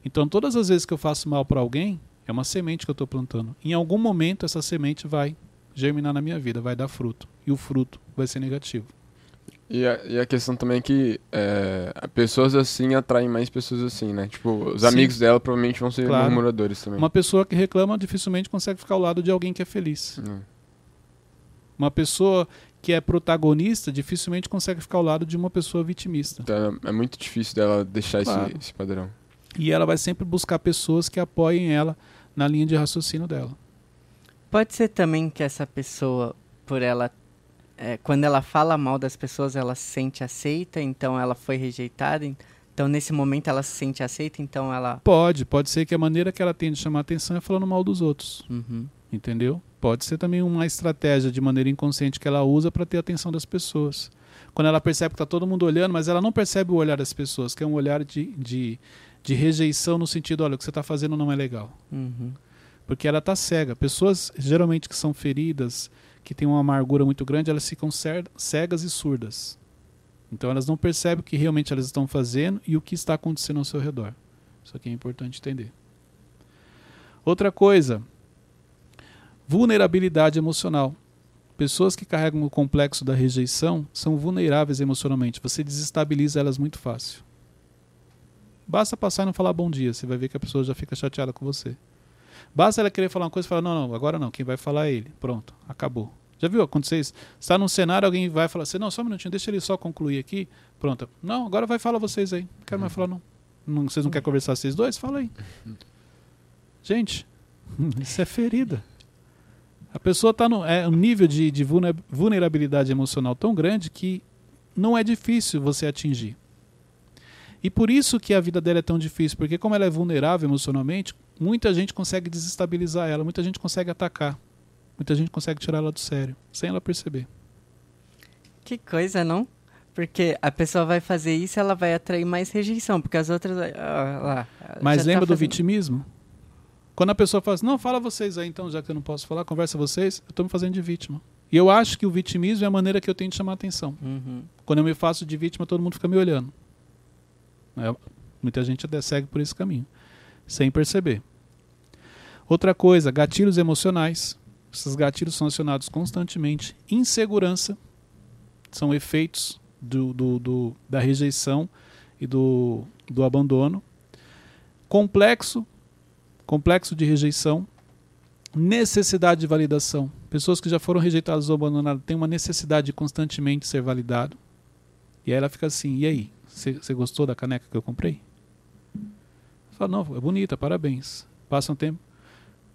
Então, todas as vezes que eu faço mal para alguém, é uma semente que eu estou plantando. Em algum momento, essa semente vai germinar na minha vida, vai dar fruto. E o fruto vai ser negativo. E a, e a questão também é que é, pessoas assim atraem mais pessoas assim, né? Tipo, os Sim. amigos dela provavelmente vão ser Claro. murmuradores também. Uma pessoa que reclama dificilmente consegue ficar ao lado de alguém que é feliz. Hum. Uma pessoa que é protagonista dificilmente consegue ficar ao lado de uma pessoa vitimista. Então é muito difícil dela deixar Claro. esse, esse padrão. E ela vai sempre buscar pessoas que apoiem ela na linha de raciocínio dela. Pode ser também que essa pessoa, por ela, é, quando ela fala mal das pessoas, ela se sente aceita, então ela foi rejeitada. Então nesse momento ela se sente aceita, então ela. Pode, pode ser que a maneira que ela tem de chamar atenção é falando mal dos outros, Uhum. entendeu? Pode ser também uma estratégia de maneira inconsciente que ela usa para ter a atenção das pessoas. Quando ela percebe que está todo mundo olhando, mas ela não percebe o olhar das pessoas, que é um olhar de, de, de rejeição no sentido, olha, o que você está fazendo não é legal. Uhum. porque ela está cega. Pessoas geralmente que são feridas, que têm uma amargura muito grande, elas ficam cegas e surdas. Então elas não percebem o que realmente elas estão fazendo e o que está acontecendo ao seu redor. Isso aqui é importante entender. Outra coisa, vulnerabilidade emocional. Pessoas que carregam o complexo da rejeição são vulneráveis emocionalmente. Você desestabiliza elas muito fácil. Basta passar e não falar bom dia, você vai ver que a pessoa já fica chateada com você. Basta ela querer falar uma coisa e falar, não, não, agora não, quem vai falar é ele. Pronto, acabou. Já viu acontecer isso? Você está num cenário, alguém vai falar assim, não, só um minutinho, deixa ele só concluir aqui. Pronto. Não, agora vai falar vocês aí. Não quero mais falar, não. não vocês não querem conversar vocês dois? Fala aí. Gente, isso é ferida. A pessoa está no é, um nível de, de vulne- vulnerabilidade emocional tão grande que não é difícil você atingir. E por isso que a vida dela é tão difícil, porque como ela é vulnerável emocionalmente, muita gente consegue desestabilizar ela, muita gente consegue atacar, muita gente consegue tirar ela do sério, sem ela perceber. Que coisa, não? Porque a pessoa vai fazer isso ela vai atrair mais rejeição, porque as outras. ah, lá, Mas já tá lembra do fazendo- vitimismo? Quando a pessoa fala assim, não, fala vocês aí então, já que eu não posso falar, conversa vocês, eu estou me fazendo de vítima. E eu acho que o vitimismo é a maneira que eu tenho de chamar atenção. Uhum. Quando eu me faço de vítima, todo mundo fica me olhando. É, muita gente até segue por esse caminho, sem perceber. Outra coisa, gatilhos emocionais. Esses gatilhos são acionados constantemente. Insegurança são efeitos do, do- do- da rejeição e do, do abandono. Complexo, complexo de rejeição. Necessidade de validação. Pessoas que já foram rejeitadas ou abandonadas têm uma necessidade de constantemente ser validado. E aí ela fica assim, e aí? Você gostou da caneca que eu comprei? Fala, não, é bonita, parabéns. Passa um tempo.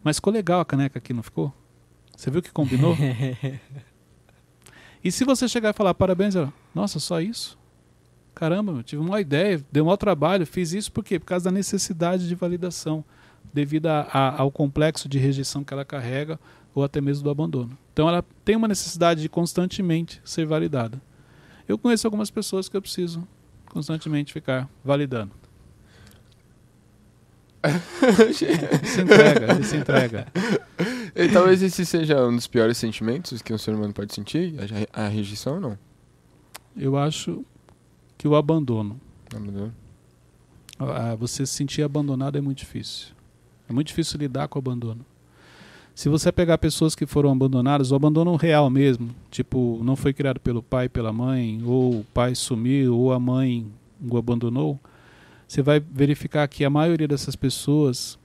Mas ficou legal a caneca aqui, não ficou? Você viu que combinou? e se você chegar e falar, parabéns, ela, nossa, só isso? Caramba, eu tive uma ideia, deu um maior trabalho, fiz isso por quê? Por causa da necessidade de validação, devido a, a, ao complexo de rejeição que ela carrega, ou até mesmo do abandono. Então ela tem uma necessidade de constantemente ser validada. Eu conheço algumas pessoas que eu preciso constantemente ficar validando. Se entrega, ele se entrega. E talvez esse seja um dos piores sentimentos que um ser humano pode sentir, a, a rejeição ou não? Eu acho que o abandono. Abandono. Ah, você se sentir abandonado é muito difícil. É muito difícil lidar com o abandono. Se você pegar pessoas que foram abandonadas, o abandono real mesmo, tipo, não foi criado pelo pai, pela mãe, ou o pai sumiu, ou a mãe o abandonou, você vai verificar que a maioria dessas pessoas,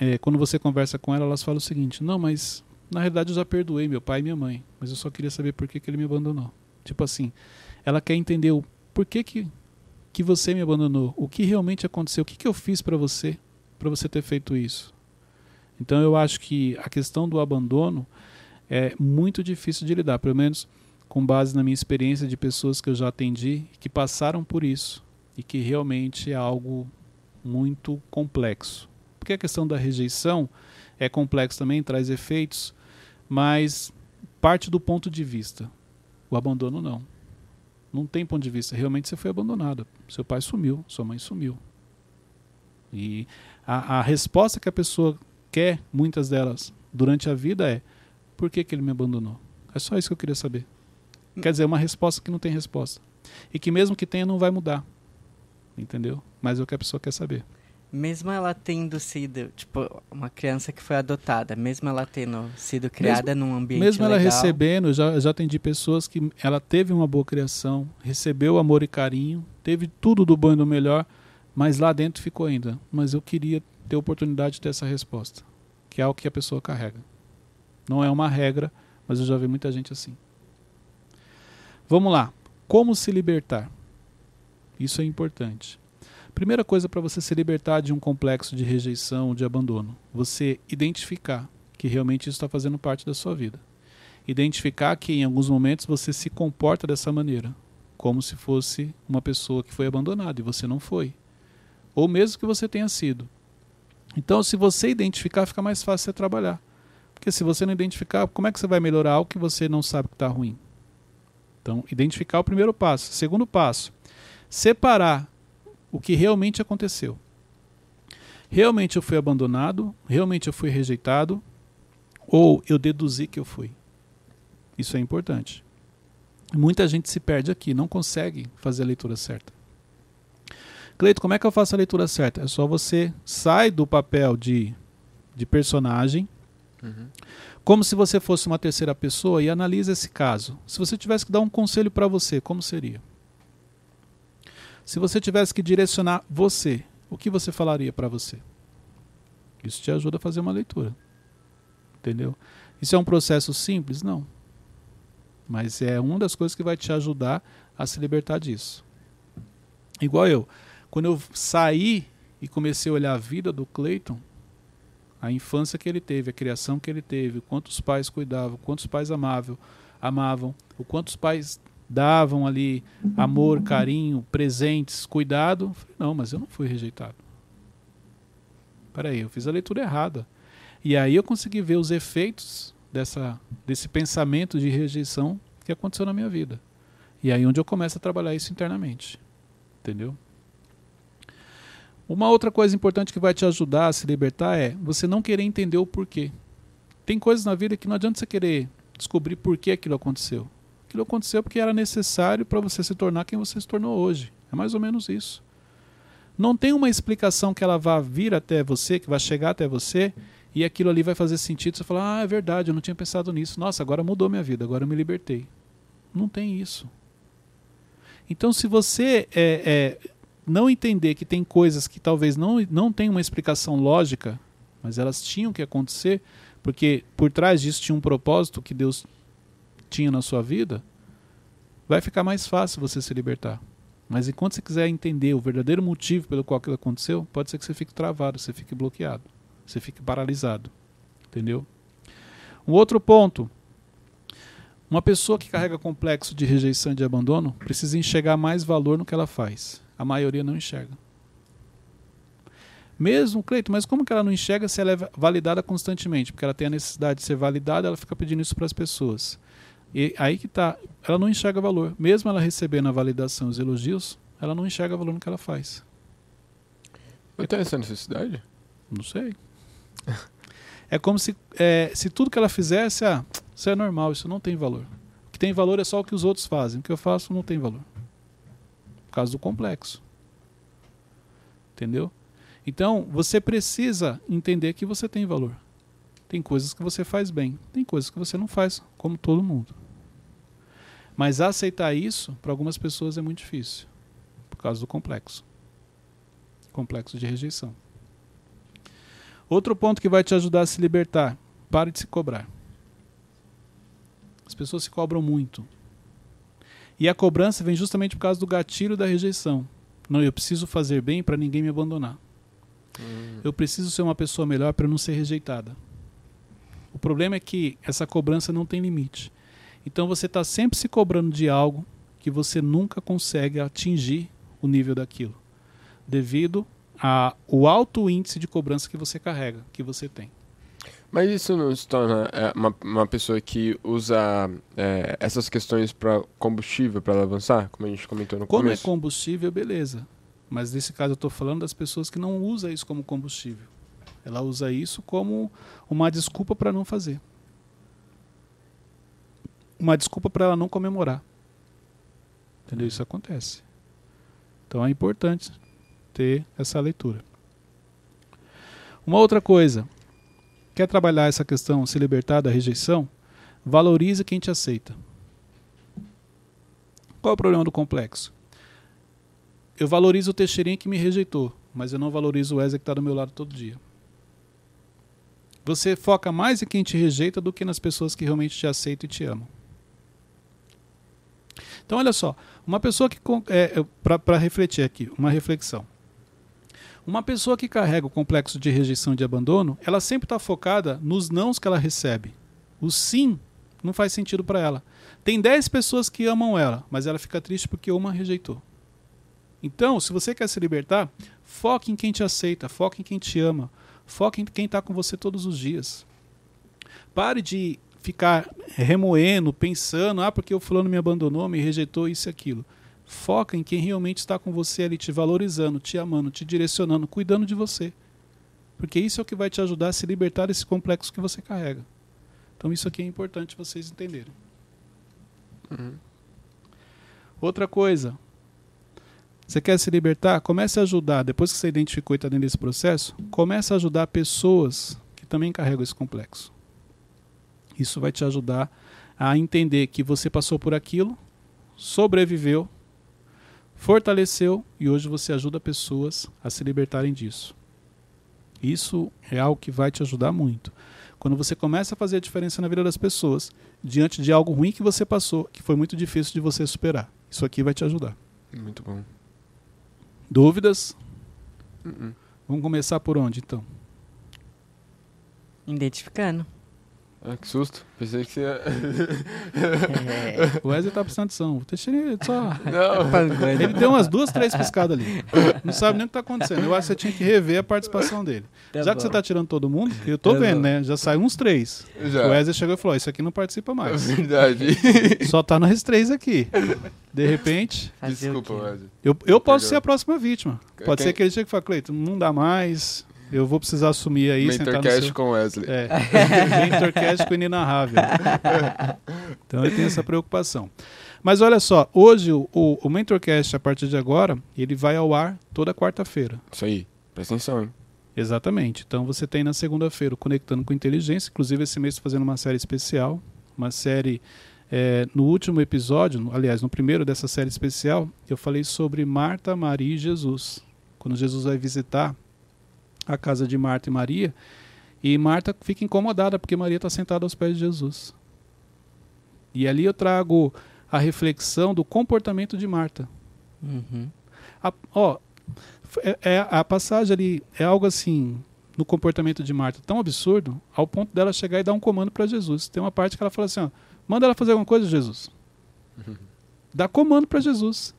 é, quando você conversa com elas, elas falam o seguinte: não, mas na realidade eu já perdoei meu pai e minha mãe, mas eu só queria saber por que, que ele me abandonou. Tipo assim, ela quer entender o porquê que, que você me abandonou, o que realmente aconteceu, o que, que eu fiz para você, para você ter feito isso. Então eu acho que a questão do abandono é muito difícil de lidar, pelo menos com base na minha experiência de pessoas que eu já atendi que passaram por isso e que realmente é algo muito complexo. Porque a questão da rejeição é complexo também, traz efeitos, mas parte do ponto de vista. O abandono não. Não tem ponto de vista. Realmente você foi abandonado. Seu pai sumiu, sua mãe sumiu. E a, a resposta que a pessoa quer, muitas delas, durante a vida é: por que, que ele me abandonou? É só isso que eu queria saber. Quer dizer, é uma resposta que não tem resposta. E que mesmo que tenha, não vai mudar. Entendeu? Mas é o que a pessoa quer saber. Mesmo ela tendo sido, tipo, uma criança que foi adotada, mesmo ela tendo sido criada mesmo, num ambiente Mesmo ela legal, recebendo, já, já atendi pessoas que ela teve uma boa criação, recebeu amor e carinho, teve tudo do bom e do melhor, mas lá dentro ficou ainda. Mas eu queria ter oportunidade de ter essa resposta, que é o que a pessoa carrega. Não é uma regra, mas eu já vi muita gente assim. Vamos lá. Como se libertar? Isso é importante. Primeira coisa para você se libertar de um complexo de rejeição, de abandono, você identificar que realmente isso está fazendo parte da sua vida. Identificar que em alguns momentos você se comporta dessa maneira, como se fosse uma pessoa que foi abandonada e você não foi. Ou mesmo que você tenha sido. Então, se você identificar, fica mais fácil você trabalhar. Porque se você não identificar, como é que você vai melhorar algo que você não sabe que está ruim? Então, identificar é o primeiro passo. Segundo passo, separar o que realmente aconteceu. Realmente eu fui abandonado, realmente eu fui rejeitado, ou eu deduzi que eu fui. Isso é importante. Muita gente se perde aqui, não consegue fazer a leitura certa. Cleito, como é que eu faço a leitura certa? É só você sai do papel de, de personagem, uhum. como se você fosse uma terceira pessoa e analisa esse caso. Se você tivesse que dar um conselho para você, como seria? Se você tivesse que direcionar você, o que você falaria para você? Isso te ajuda a fazer uma leitura. Entendeu? Isso é um processo simples? Não. Mas é uma das coisas que vai te ajudar a se libertar disso. Igual eu. Quando eu saí e comecei a olhar a vida do Clayton, a infância que ele teve, a criação que ele teve, quantos pais cuidavam, quantos pais amavam, amavam, o quantos pais davam ali amor, carinho, presentes, cuidado. Falei, não, mas eu não fui rejeitado. Peraí, eu fiz a leitura errada. E aí eu consegui ver os efeitos dessa, desse pensamento de rejeição que aconteceu na minha vida. E aí onde eu começo a trabalhar isso internamente. Entendeu? Uma outra coisa importante que vai te ajudar a se libertar é você não querer entender o porquê. Tem coisas na vida que não adianta você querer descobrir por que aquilo aconteceu. Aquilo aconteceu porque era necessário para você se tornar quem você se tornou hoje. É mais ou menos isso. Não tem uma explicação que ela vá vir até você, que vai chegar até você, e aquilo ali vai fazer sentido. Você falar, ah, é verdade, eu não tinha pensado nisso. Nossa, agora mudou minha vida, agora eu me libertei. Não tem isso. Então, se você é, é, não entender que tem coisas que talvez não, não tenham uma explicação lógica, mas elas tinham que acontecer, porque por trás disso tinha um propósito que Deus tinha na sua vida, vai ficar mais fácil você se libertar. Mas enquanto você quiser entender o verdadeiro motivo pelo qual aquilo aconteceu, pode ser que você fique travado, você fique bloqueado, você fique paralisado. Entendeu? Um outro ponto. Uma pessoa que carrega complexo de rejeição e de abandono precisa enxergar mais valor no que ela faz. A maioria não enxerga. Mesmo, Cleito, mas como que ela não enxerga se ela é validada constantemente? Porque ela tem a necessidade de ser validada, ela fica pedindo isso para as pessoas. E aí que tá, ela não enxerga valor. Mesmo ela recebendo a validação, os elogios, ela não enxerga valor no que ela faz. Eu tenho essa necessidade? Não sei. é como se, é, se tudo que ela fizesse, ah, isso é normal, isso não tem valor. O que tem valor é só o que os outros fazem. O que eu faço não tem valor. Por causa do complexo. Entendeu? Então, você precisa entender que você tem valor. Tem coisas que você faz bem, tem coisas que você não faz, como todo mundo. Mas aceitar isso, para algumas pessoas, é muito difícil, por causa do complexo complexo de rejeição. Outro ponto que vai te ajudar a se libertar: pare de se cobrar. As pessoas se cobram muito. E a cobrança vem justamente por causa do gatilho da rejeição. Não, eu preciso fazer bem para ninguém me abandonar. Hum. Eu preciso ser uma pessoa melhor para não ser rejeitada. O problema é que essa cobrança não tem limite. Então você está sempre se cobrando de algo que você nunca consegue atingir o nível daquilo, devido ao alto índice de cobrança que você carrega, que você tem. Mas isso não se torna é, uma, uma pessoa que usa é, essas questões para combustível para avançar, como a gente comentou no começo? Quando é combustível, beleza. Mas nesse caso eu estou falando das pessoas que não usam isso como combustível. Ela usa isso como uma desculpa para não fazer. Uma desculpa para ela não comemorar. Entendeu? Isso acontece. Então é importante ter essa leitura. Uma outra coisa, quer trabalhar essa questão, se libertar da rejeição? Valorize quem te aceita. Qual é o problema do complexo? Eu valorizo o Teixeirinha que me rejeitou, mas eu não valorizo o Wesley que está do meu lado todo dia. Você foca mais em quem te rejeita do que nas pessoas que realmente te aceitam e te amam. Então, olha só, uma pessoa que. É, Para refletir aqui, uma reflexão. Uma pessoa que carrega o complexo de rejeição e de abandono, ela sempre está focada nos nãos que ela recebe. O sim não faz sentido para ela. Tem 10 pessoas que amam ela, mas ela fica triste porque uma rejeitou. Então, se você quer se libertar, foque em quem te aceita, foque em quem te ama, foque em quem está com você todos os dias. Pare de ficar remoendo, pensando, ah, porque o fulano me abandonou, me rejeitou, isso e aquilo. Foca em quem realmente está com você ali, te valorizando, te amando, te direcionando, cuidando de você. Porque isso é o que vai te ajudar a se libertar desse complexo que você carrega. Então isso aqui é importante vocês entenderem. Uhum. Outra coisa, você quer se libertar? Comece a ajudar, depois que você identificou e está dentro desse processo, comece a ajudar pessoas que também carregam esse complexo. Isso vai te ajudar a entender que você passou por aquilo, sobreviveu fortaleceu e hoje você ajuda pessoas a se libertarem disso. Isso é algo que vai te ajudar muito. Quando você começa a fazer a diferença na vida das pessoas, diante de algo ruim que você passou, que foi muito difícil de você superar. Isso aqui vai te ajudar. Muito bom. Dúvidas? Uh -uh. Vamos começar por onde então? Identificando. Ah, que susto. Pensei que você ia... é. O Wesley tá prestando atenção. O Teixeira só... Não. Ele deu umas duas, três piscadas ali. Não sabe nem o que tá acontecendo. Eu acho que você tinha que rever a participação dele. Tá Já bom. que você tá tirando todo mundo, eu tô tá vendo, bom. né? Já saiu uns três. Já. O Wesley chegou e falou, isso aqui não participa mais. É verdade. Só tá nós três aqui. De repente... Fazer Desculpa, Wesley. Eu, eu posso ser a próxima vítima. Pode Quem? ser que ele chegue e fale, Cleiton, não dá mais eu vou precisar assumir aí. Mentorcast seu... com Wesley. É. Mentorcast com inenarrável. então ele tem essa preocupação. Mas olha só, hoje o, o, o Mentorcast, a partir de agora, ele vai ao ar toda quarta-feira. Isso aí. Presta atenção, hein? Exatamente. Então você tem na segunda-feira o Conectando com Inteligência. Inclusive, esse mês estou fazendo uma série especial. Uma série. É, no último episódio, aliás, no primeiro dessa série especial, eu falei sobre Marta, Maria e Jesus. Quando Jesus vai visitar a casa de Marta e Maria, e Marta fica incomodada porque Maria está sentada aos pés de Jesus. E ali eu trago a reflexão do comportamento de Marta. Uhum. A, ó, é, é- a passagem ali é algo assim no comportamento de Marta tão absurdo ao ponto dela chegar e dar um comando para Jesus. Tem uma parte que ela fala assim: ó, manda ela fazer alguma coisa, Jesus. Dá comando para Jesus.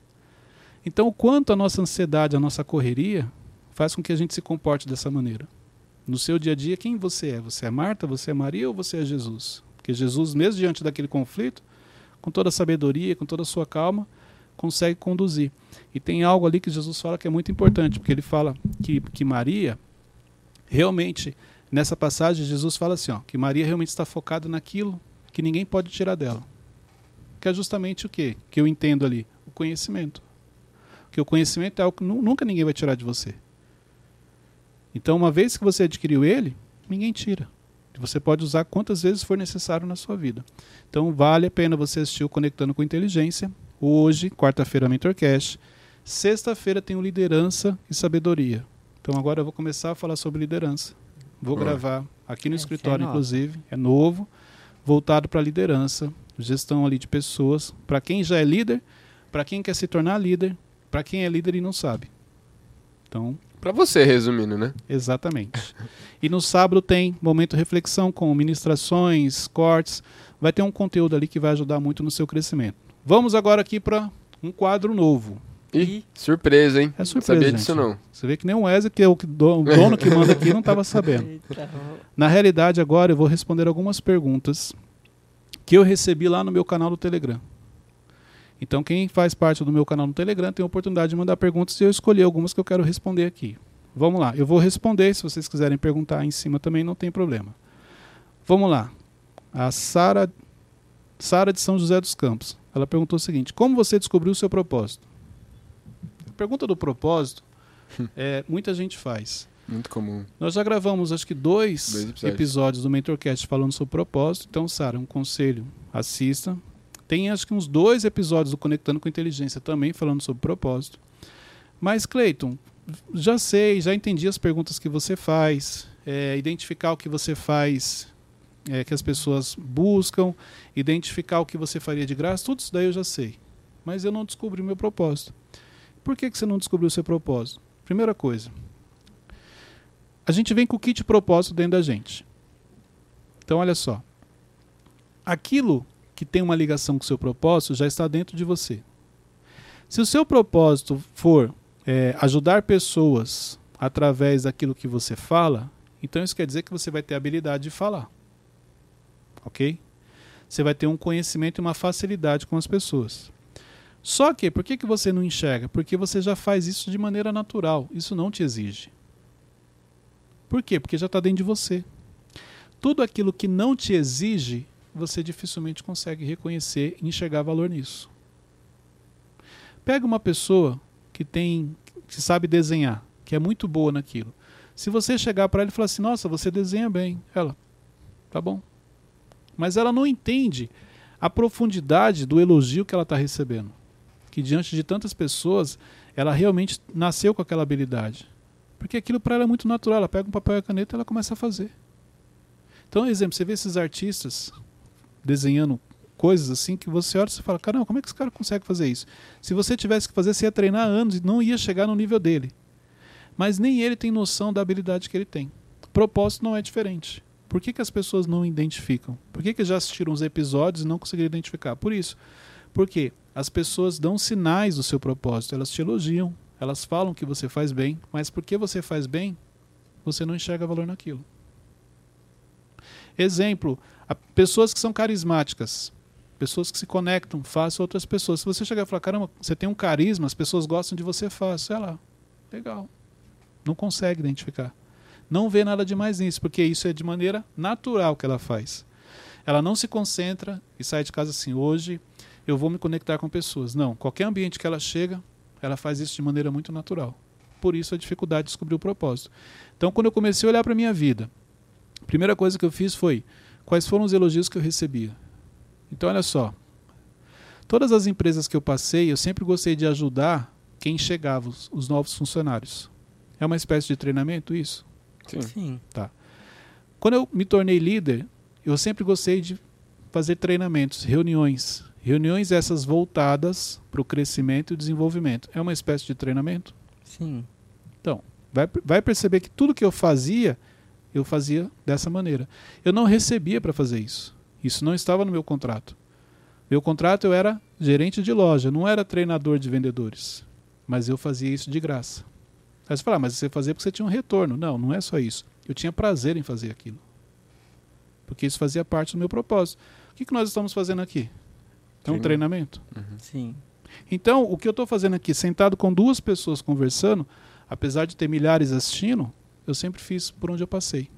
Então, o quanto a nossa ansiedade, a nossa correria, faz com que a gente se comporte dessa maneira. No seu dia a dia, quem você é? Você é Marta, você é Maria ou você é Jesus? Porque Jesus, mesmo diante daquele conflito, com toda a sabedoria, com toda a sua calma, consegue conduzir. E tem algo ali que Jesus fala que é muito importante, porque ele fala que, que Maria, realmente, nessa passagem, Jesus fala assim, ó, que Maria realmente está focada naquilo que ninguém pode tirar dela. Que é justamente o quê? Que eu entendo ali? O conhecimento. Que o conhecimento é algo que nu- nunca ninguém vai tirar de você. Então, uma vez que você adquiriu ele, ninguém tira. Você pode usar quantas vezes for necessário na sua vida. Então, vale a pena você assistir o Conectando com Inteligência. Hoje, quarta-feira, Mentorcast. Sexta-feira tem o Liderança e Sabedoria. Então, agora eu vou começar a falar sobre liderança. Vou Boa. gravar aqui no Essa é escritório, nova. inclusive. É novo, voltado para liderança, gestão ali de pessoas. Para quem já é líder, para quem quer se tornar líder, para quem é líder e não sabe. Então, Pra você, resumindo, né? Exatamente. E no sábado tem momento reflexão com ministrações, cortes. Vai ter um conteúdo ali que vai ajudar muito no seu crescimento. Vamos agora aqui para um quadro novo. Ih, surpresa, hein? É surpresa, Sabia gente. disso não. Você vê que nem o Wesley, que é o dono que manda aqui, não estava sabendo. Eita, Na realidade, agora eu vou responder algumas perguntas que eu recebi lá no meu canal do Telegram. Então, quem faz parte do meu canal no Telegram tem a oportunidade de mandar perguntas e eu escolhi algumas que eu quero responder aqui. Vamos lá, eu vou responder. Se vocês quiserem perguntar em cima também, não tem problema. Vamos lá. A Sara Sara de São José dos Campos. Ela perguntou o seguinte: Como você descobriu o seu propósito? A pergunta do propósito, é, muita gente faz. Muito comum. Nós já gravamos, acho que dois, Dois episódios. episódios. do Mentorcast falando sobre propósito. Então, Sara, um conselho, assista. Tem acho que uns dois episódios do Conectando com Inteligência também falando sobre propósito. Mas, Cleiton, já sei, já entendi as perguntas que você faz, é, identificar o que você faz, é, que as pessoas buscam, identificar o que você faria de graça, tudo isso daí eu já sei. Mas eu não descobri o meu propósito. Por que, que você não descobriu o seu propósito? Primeira coisa, a gente vem com o kit propósito dentro da gente. Então, olha só. Aquilo que tem uma ligação com o seu propósito já está dentro de você. Se o seu propósito for é, ajudar pessoas através daquilo que você fala, então isso quer dizer que você vai ter a habilidade de falar. Ok? Você vai ter um conhecimento e uma facilidade com as pessoas. Só que, por que, que você não enxerga? Porque você já faz isso de maneira natural. Isso não te exige. Por quê? Porque já está dentro de você. Tudo aquilo que não te exige, você dificilmente consegue reconhecer e enxergar valor nisso. Pega uma pessoa que tem, que sabe desenhar, que é muito boa naquilo. Se você chegar para ela e falar assim, nossa, você desenha bem, ela, tá bom. Mas ela não entende a profundidade do elogio que ela está recebendo. Que diante de tantas pessoas, ela realmente nasceu com aquela habilidade. Porque aquilo para ela é muito natural. Ela pega um papel e a caneta e ela começa a fazer. Então, exemplo, você vê esses artistas desenhando coisas assim que você olha e fala, caramba, como é que esse cara consegue fazer isso? Se você tivesse que fazer, você ia treinar anos e não ia chegar no nível dele. Mas nem ele tem noção da habilidade que ele tem. Propósito não é diferente. Por que, que as pessoas não identificam? Por que, que já assistiram os episódios e não conseguiram identificar? Por isso. Porque as pessoas dão sinais do seu propósito, elas te elogiam, elas falam que você faz bem, mas porque você faz bem, você não enxerga valor naquilo. Exemplo, pessoas que são carismáticas, pessoas que se conectam, fácil outras pessoas. Se você chegar e falar, caramba, você tem um carisma, as pessoas gostam de você fácil, sei lá, legal. Não consegue identificar. Não vê nada demais nisso, porque isso é de maneira natural que ela faz. Ela não se concentra e sai de casa assim, hoje eu vou me conectar com pessoas. Não, qualquer ambiente que ela chega, ela faz isso de maneira muito natural. Por isso a dificuldade de descobrir o propósito. Então, quando eu comecei a olhar para a minha vida, a primeira coisa que eu fiz foi quais foram os elogios que eu recebia. Então, olha só. Todas as empresas que eu passei, eu sempre gostei de ajudar quem chegava, os, os novos funcionários. É uma espécie de treinamento isso? Sim. Sim. Quando eu me tornei líder, eu sempre gostei de fazer treinamentos, reuniões. Reuniões essas voltadas para o crescimento e desenvolvimento. É uma espécie de treinamento? Sim. Então, vai, vai perceber que tudo que eu fazia, eu fazia dessa maneira. Eu não recebia para fazer isso. Isso não estava no meu contrato. Meu contrato eu era gerente de loja, não era treinador de vendedores. Mas eu fazia isso de graça. Aí você fala, ah, mas você fazia porque você tinha um retorno. Não, não é só isso. Eu tinha prazer em fazer aquilo. Porque isso fazia parte do meu propósito. O que, que nós estamos fazendo aqui? É um treinamento. Uhum. Sim. Então, o que eu estou fazendo aqui, sentado com duas pessoas conversando, apesar de ter milhares assistindo, eu sempre fiz por onde eu passei.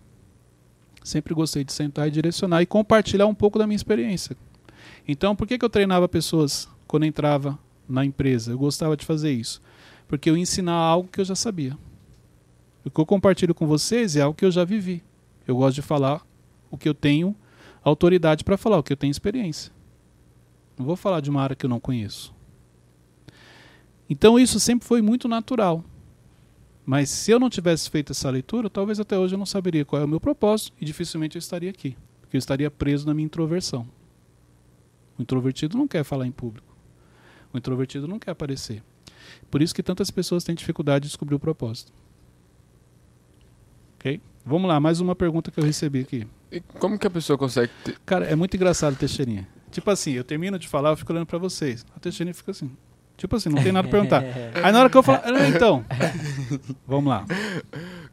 Sempre gostei de sentar e direcionar e compartilhar um pouco da minha experiência. Então, por que, que eu treinava pessoas quando entrava na empresa? Eu gostava de fazer isso. Porque eu ensinava algo que eu já sabia. O que eu compartilho com vocês é algo que eu já vivi. Eu gosto de falar o que eu tenho autoridade para falar, o que eu tenho experiência. Não vou falar de uma área que eu não conheço. Então isso sempre foi muito natural. Mas se eu não tivesse feito essa leitura, talvez até hoje eu não saberia qual é o meu propósito e dificilmente eu estaria aqui. Porque eu estaria preso na minha introversão. O introvertido não quer falar em público. O introvertido não quer aparecer. Por isso que tantas pessoas têm dificuldade de descobrir o propósito. Ok? Vamos lá, mais uma pergunta que eu recebi aqui. E como que a pessoa consegue ter... Cara, é muito engraçado, Teixeirinha. Tipo assim, eu termino de falar, eu fico olhando pra vocês. A Teixeirinha fica assim. Tipo assim, não tem nada pra perguntar. Aí na hora que eu falo, ah, então, vamos lá.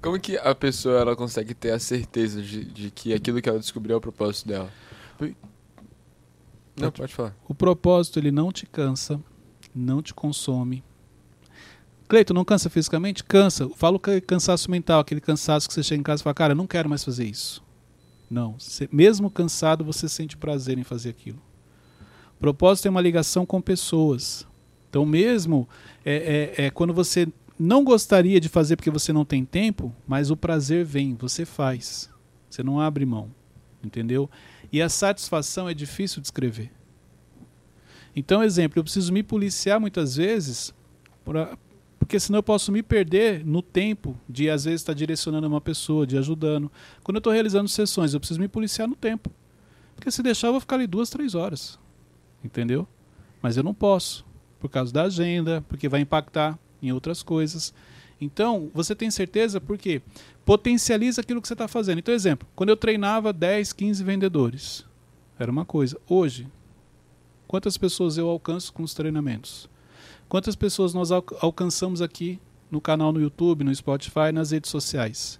Como que a pessoa ela consegue ter a certeza de, de que aquilo que ela descobriu é o propósito dela? Não, pode falar. O propósito, ele não te cansa, não te consome. Cleito, não cansa fisicamente? Cansa. Fala o que é cansaço mental, aquele cansaço que você chega em casa e fala, cara, eu não quero mais fazer isso. Não. Você- mesmo cansado, você sente prazer em fazer aquilo. O propósito tem uma ligação com pessoas. Então, mesmo é, é, é quando você não gostaria de fazer porque você não tem tempo, mas o prazer vem, você faz. Você não abre mão. Entendeu? E a satisfação é difícil de escrever. Então, exemplo, eu preciso me policiar muitas vezes, pra- porque senão eu posso me perder no tempo de, às vezes, estar direcionando uma pessoa, de ajudando. Quando eu estou realizando sessões, eu preciso me policiar no tempo. Porque se deixar, eu vou ficar ali duas, três horas. Entendeu? Mas eu não posso, por causa da agenda, porque vai impactar em outras coisas. Então, você tem certeza porque potencializa aquilo que você está fazendo. Então, exemplo, quando eu treinava 10, 15 vendedores, era uma coisa. Hoje, quantas pessoas eu alcanço com os treinamentos? Quantas pessoas nós alca- alcançamos aqui no canal no YouTube, no Spotify, nas redes sociais?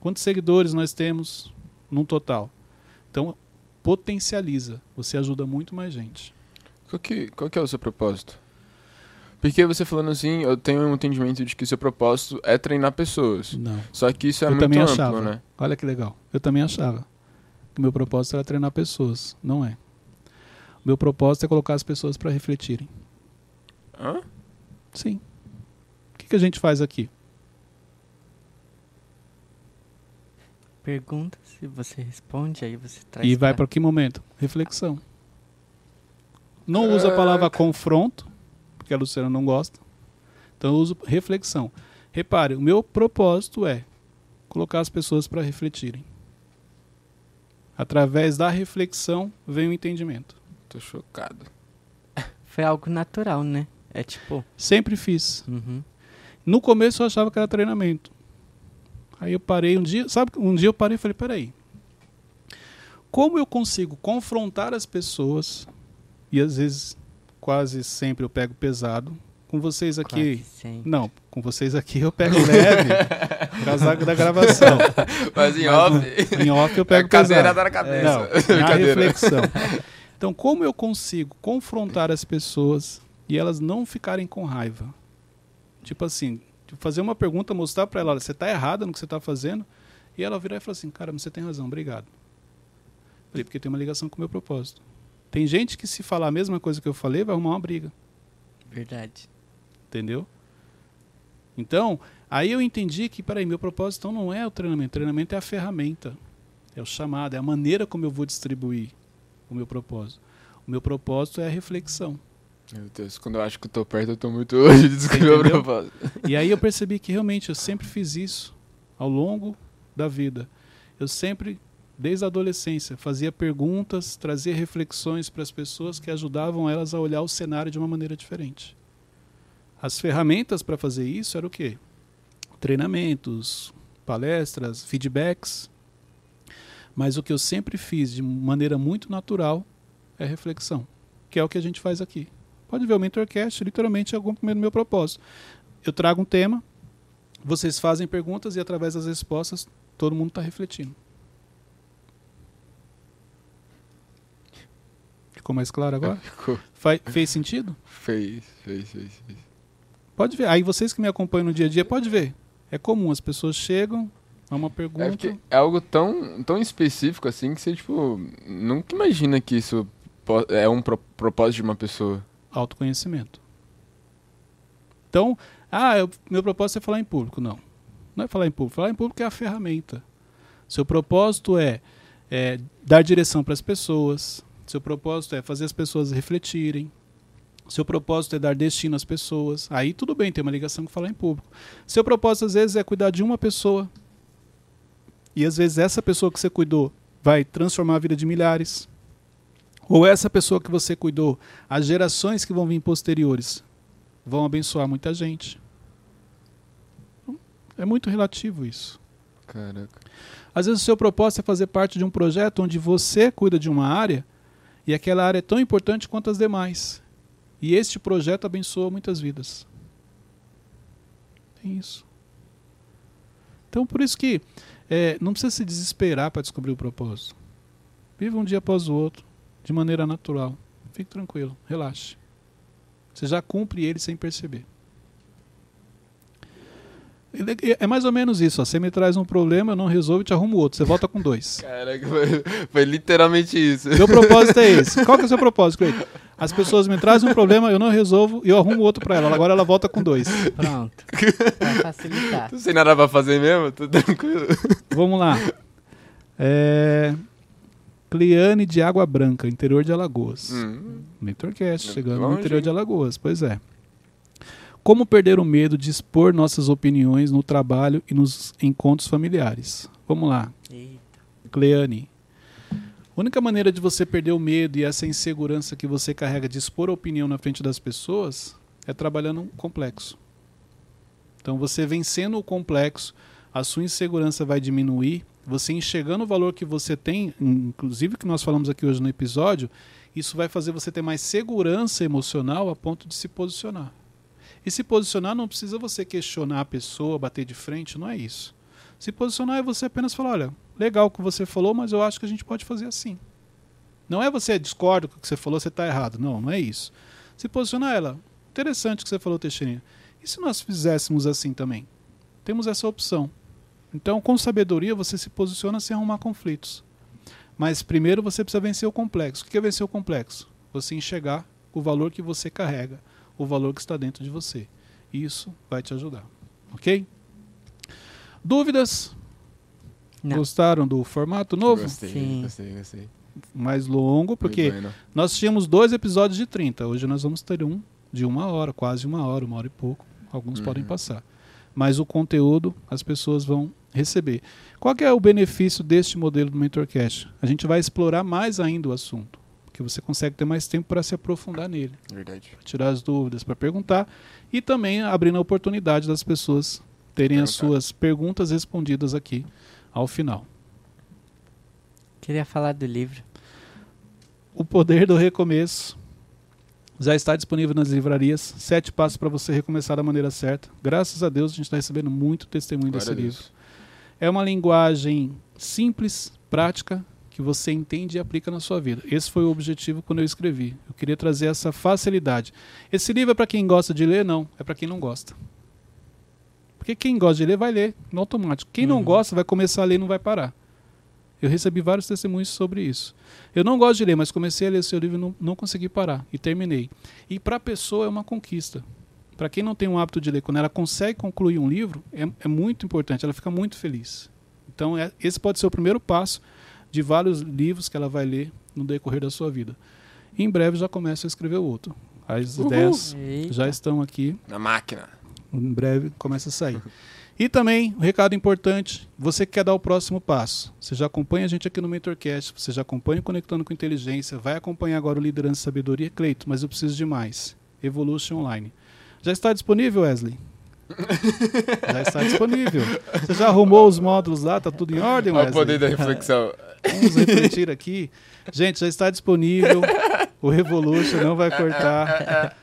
Quantos seguidores nós temos num total? Então, potencializa. Você ajuda muito mais gente. Qual que, qual que é o seu propósito? Porque você falando assim, eu tenho um entendimento de que o seu propósito é treinar pessoas. Não. Só que isso é Eu muito também amplo, achava. né? Olha que legal. Eu também achava que meu propósito era treinar pessoas. Não é. Meu propósito é colocar as pessoas para refletirem. Hã? Sim. O que, que a gente faz aqui? Pergunta se você responde, aí você traz. E vai pra- para que momento? Reflexão. Não uso a palavra confronto, porque a Luciana não gosta. Então eu uso reflexão. Repare, o meu propósito é colocar as pessoas para refletirem. Através da reflexão vem o entendimento. Tô chocado. Foi algo natural, né? É tipo. Sempre fiz. uhum. No começo eu achava que era treinamento. Aí eu parei um dia, sabe, um dia eu parei e falei, peraí. Como eu consigo confrontar as pessoas, e às vezes, quase sempre eu pego pesado, com vocês aqui. Quase sempre. Não, com vocês aqui eu pego leve, por causa da, gravação. Mas em Mas off, Em off eu é pego cadeira pesado. na cabeça. Não, na reflexão. Então, como eu consigo confrontar as pessoas e elas não ficarem com raiva? Tipo assim, tipo, fazer uma pergunta, mostrar para ela, você está errada no que você está fazendo, e ela virar e falar assim, cara, mas você tem razão, obrigado. Falei, porque tem uma ligação com o meu propósito. Tem gente que se falar a mesma coisa que eu falei, vai arrumar uma briga, Verdade. entendeu? Então, aí eu entendi que, peraí, meu propósito então não é o treinamento, o treinamento é a ferramenta, é o chamado, é a maneira como eu vou distribuir o meu propósito. O meu propósito é a reflexão. Meu Deus, quando eu acho que tô perto, eu tô muito longe de descrever o propósito. E aí eu percebi que realmente eu sempre fiz isso ao longo da vida. Eu sempre desde a adolescência. Fazia perguntas, trazia reflexões para as pessoas que ajudavam elas a olhar o cenário de uma maneira diferente. As ferramentas para fazer isso eram o quê? Treinamentos, palestras, feedbacks. Mas o que eu sempre fiz de maneira muito natural é reflexão, que é o que a gente faz aqui. Pode ver o Mentorcast, literalmente é o meu propósito. Eu trago um tema, vocês fazem perguntas e através das respostas todo mundo está refletindo. Ficou mais claro agora? Ficou. Faz, fez sentido? Fez, fez, fez, fez. Pode ver. Aí vocês que me acompanham no dia a dia, pode ver. É comum, as pessoas chegam, há uma É, pergunta. porque é algo tão, tão específico assim que você, tipo, nunca imagina que isso é um pro- propósito de uma pessoa. autoconhecimento. Então, ah, eu- meu propósito é falar em público. Não. Não é falar em público. Falar em público é a ferramenta. Seu propósito é, é dar direção para as pessoas. Seu propósito é fazer as pessoas refletirem. Seu propósito é dar destino às pessoas. Aí tudo bem, tem uma ligação com falar em público. Seu propósito, às vezes, é cuidar de uma pessoa. E às vezes essa pessoa que você cuidou vai transformar a vida de milhares. Ou essa pessoa que você cuidou, as gerações que vão vir posteriores vão abençoar muita gente. É muito relativo isso. Caraca. Às vezes o seu propósito é fazer parte de um projeto onde você cuida de uma área e aquela área é tão importante quanto as demais. E este projeto abençoa muitas vidas. Tem isso. Então por isso que é, não precisa se desesperar para descobrir o propósito. Viva um dia após o outro, de maneira natural. Fique tranquilo, relaxe. Você já cumpre ele sem perceber. É mais ou menos isso. Ó. Você me traz um problema, eu não resolvo e te arrumo outro. Você volta com dois. Caraca, foi, foi literalmente isso. Meu propósito é esse. Qual que é o seu propósito, Cleiton? As pessoas me trazem um problema, eu não resolvo e eu arrumo outro para ela. Agora ela volta com dois. Pronto. pra facilitar. Tô sem nada pra fazer mesmo? Tudo tranquilo. Vamos lá. É... Cleane de Água Branca, interior de Alagoas. Hum. Mentorcast, chegando no Longe, interior hein? de Alagoas. Pois é. Como perder o medo de expor nossas opiniões no trabalho e nos encontros familiares? Vamos lá. Eita. Cleane. A única maneira de você perder o medo e essa insegurança que você carrega de expor a opinião na frente das pessoas é trabalhando um complexo. Então, você vencendo o complexo, a sua insegurança vai diminuir. Você enxergando o valor que você tem, inclusive que nós falamos aqui hoje no episódio, isso vai fazer você ter mais segurança emocional a ponto de se posicionar. E se posicionar não precisa você questionar a pessoa, bater de frente, não é isso. Se posicionar é você apenas falar, olha, legal o que você falou, mas eu acho que a gente pode fazer assim. Não é você discorda com o que você falou, você está errado. Não, não é isso. Se posicionar ela, interessante o que você falou, Teixeirinha. E se nós fizéssemos assim também? Temos essa opção. Então, com sabedoria, você se posiciona sem arrumar conflitos. Mas primeiro você precisa vencer o complexo. O que é vencer o complexo? Você enxergar o valor que você carrega, o valor que está dentro de você. Isso vai te ajudar. Ok? Dúvidas? Não. Gostaram do formato novo? Gostei, Sim. gostei, gostei. Mais longo, porque bueno. nós tínhamos dois episódios de 30. Hoje nós vamos ter um de uma hora, quase uma hora, uma hora e pouco. Alguns Uhum. podem passar. Mas o conteúdo as pessoas vão receber. Qual que é o benefício deste modelo do Mentorcast? A gente vai explorar mais ainda o assunto. Porque você consegue ter mais tempo para se aprofundar nele, Verdade. para tirar as dúvidas, para perguntar. E também abrindo a oportunidade das pessoas terem as suas perguntas respondidas aqui ao final. Queria falar do livro. O Poder do Recomeço já está disponível nas livrarias. Sete passos para você recomeçar da maneira certa. Graças a Deus a gente está recebendo muito testemunho Glória desse livro. É uma linguagem simples, prática, que você entende e aplica na sua vida. Esse foi o objetivo quando eu escrevi. Eu queria trazer essa facilidade. Esse livro é para quem gosta de ler? Não, é para quem não gosta. Porque quem gosta de ler vai ler no automático. Quem não Uhum. gosta vai começar a ler e não vai parar. Eu recebi vários testemunhos sobre isso. Eu não gosto de ler, mas comecei a ler seu livro e não, não consegui parar. E terminei. E para a pessoa é uma conquista. Para quem não tem o hábito de ler, quando ela consegue concluir um livro, é, é muito importante, ela fica muito feliz. Então, é- esse pode ser o primeiro passo de vários livros que ela vai ler no decorrer da sua vida. E em breve já começa a escrever o outro. As Uhul. ideias Eita. já estão aqui Na máquina. em breve começa a sair. E também, um recado importante, você que quer dar o próximo passo. Você já acompanha a gente aqui no Mentorcast, você já acompanha o Conectando com Inteligência, vai acompanhar agora o Liderança e Sabedoria, Cleito, mas eu preciso de mais. Evolution Online. Já está disponível, Wesley? já está disponível. Você já arrumou os módulos lá? Tá tudo em ordem, Wesley? Olha o poder da reflexão. Vamos refletir aqui. Gente, já está disponível. O Revolution não vai cortar.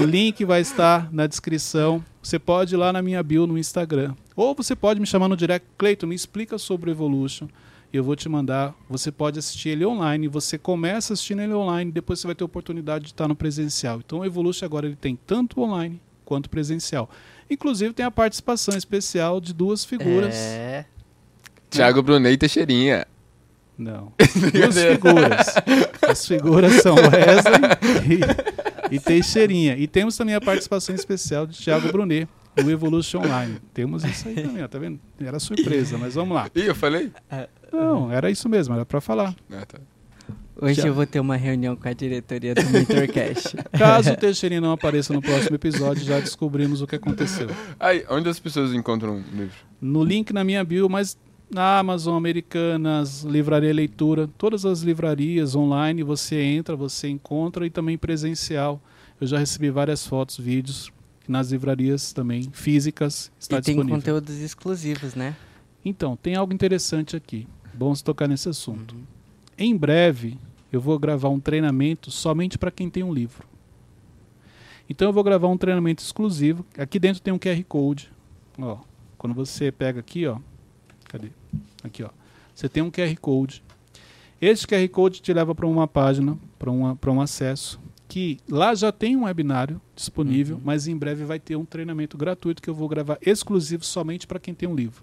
O link vai estar na descrição. Você pode ir lá na minha bio no Instagram. Ou você pode me chamar no direct. Cleiton, me explica sobre o Evolution. Eu vou te mandar. Você pode assistir ele online. Você começa assistindo ele online. Depois você vai ter oportunidade de estar no presencial. Então o Evolution agora ele tem tanto online quanto presencial. Inclusive tem a participação especial de duas figuras. É. Thiago Brunet e Teixeirinha. Não. Duas figuras. As figuras são Wesley e, e, Teixeirinha. E temos também a participação especial de Thiago Brunet no Evolution Online. Temos isso aí também, ó, tá vendo? Era surpresa, mas vamos lá. Ih, eu falei? Não, era isso mesmo, era para falar. Ah, tá. Hoje Já. eu vou ter uma reunião com a diretoria do Mentorcast. Caso o Teixeirinha não apareça no próximo episódio, já descobrimos o que aconteceu. Aí, onde as pessoas encontram o livro? No link na minha bio, mas na Amazon, Americanas, Livraria Leitura, todas as livrarias online, você entra, você encontra e também presencial. Eu já recebi várias fotos, vídeos nas livrarias também físicas está e tem disponível. conteúdos exclusivos, né? Então, tem algo interessante aqui. Vamos tocar nesse assunto. Em breve, eu vou gravar um treinamento somente para quem tem um livro. Então, eu vou gravar um treinamento exclusivo. Aqui dentro tem um QR Code. Ó, quando você pega aqui, ó, cadê? Aqui, ó. Você tem um QR Code. Esse QR Code te leva para uma página, para um acesso, que lá já tem um webinário disponível, Uhum. mas em breve vai ter um treinamento gratuito que eu vou gravar exclusivo somente para quem tem um livro.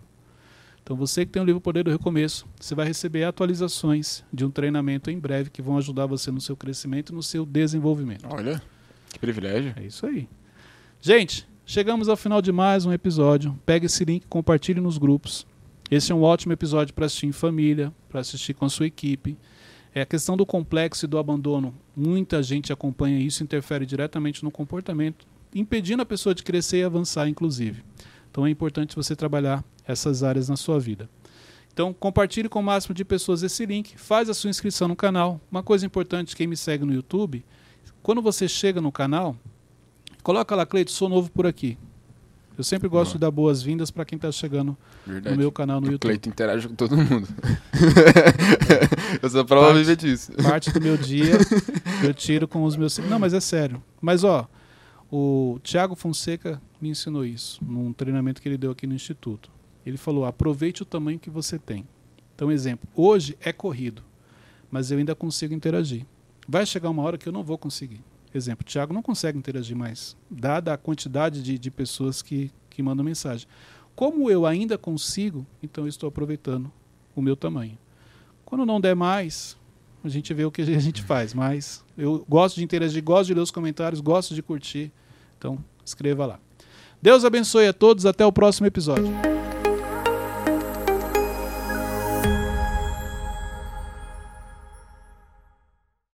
Então você que tem o livro Poder do Recomeço, você vai receber atualizações de um treinamento em breve que vão ajudar você no seu crescimento e no seu desenvolvimento. Olha, que privilégio. É isso aí. Gente, chegamos ao final de mais um episódio. Pega esse link, compartilhe nos grupos. Esse é um ótimo episódio para assistir em família, para assistir com a sua equipe. É a questão do complexo e do abandono. Muita gente acompanha isso, interfere diretamente no comportamento, impedindo a pessoa de crescer e avançar, inclusive. Então é importante você trabalhar essas áreas na sua vida. Então compartilhe com o máximo de pessoas esse link, faz a sua inscrição no canal. Uma coisa importante, quem me segue no YouTube, quando você chega no canal, coloca lá, Cleito, sou novo por aqui. Eu sempre gosto Boa. de dar boas-vindas para quem está chegando Verdade. no meu canal no o YouTube. Cleiton interage com todo mundo. eu sou prova Parte- disso. Parte do meu dia eu tiro com os meus. Não, mas é sério. Mas ó, o Thiago Fonseca me ensinou isso num treinamento que ele deu aqui no Instituto. Ele falou: aproveite o tamanho que você tem. Então, exemplo, hoje é corrido, mas eu ainda consigo interagir. Vai chegar uma hora que eu não vou conseguir. Exemplo, o Thiago não consegue interagir mais, dada a quantidade de, de pessoas que, que mandam mensagem. Como eu ainda consigo, então eu estou aproveitando o meu tamanho. Quando não der mais, a gente vê o que a gente faz. Mas eu gosto de interagir, gosto de ler os comentários, gosto de curtir. Então, escreva lá. Deus abençoe a todos. Até o próximo episódio.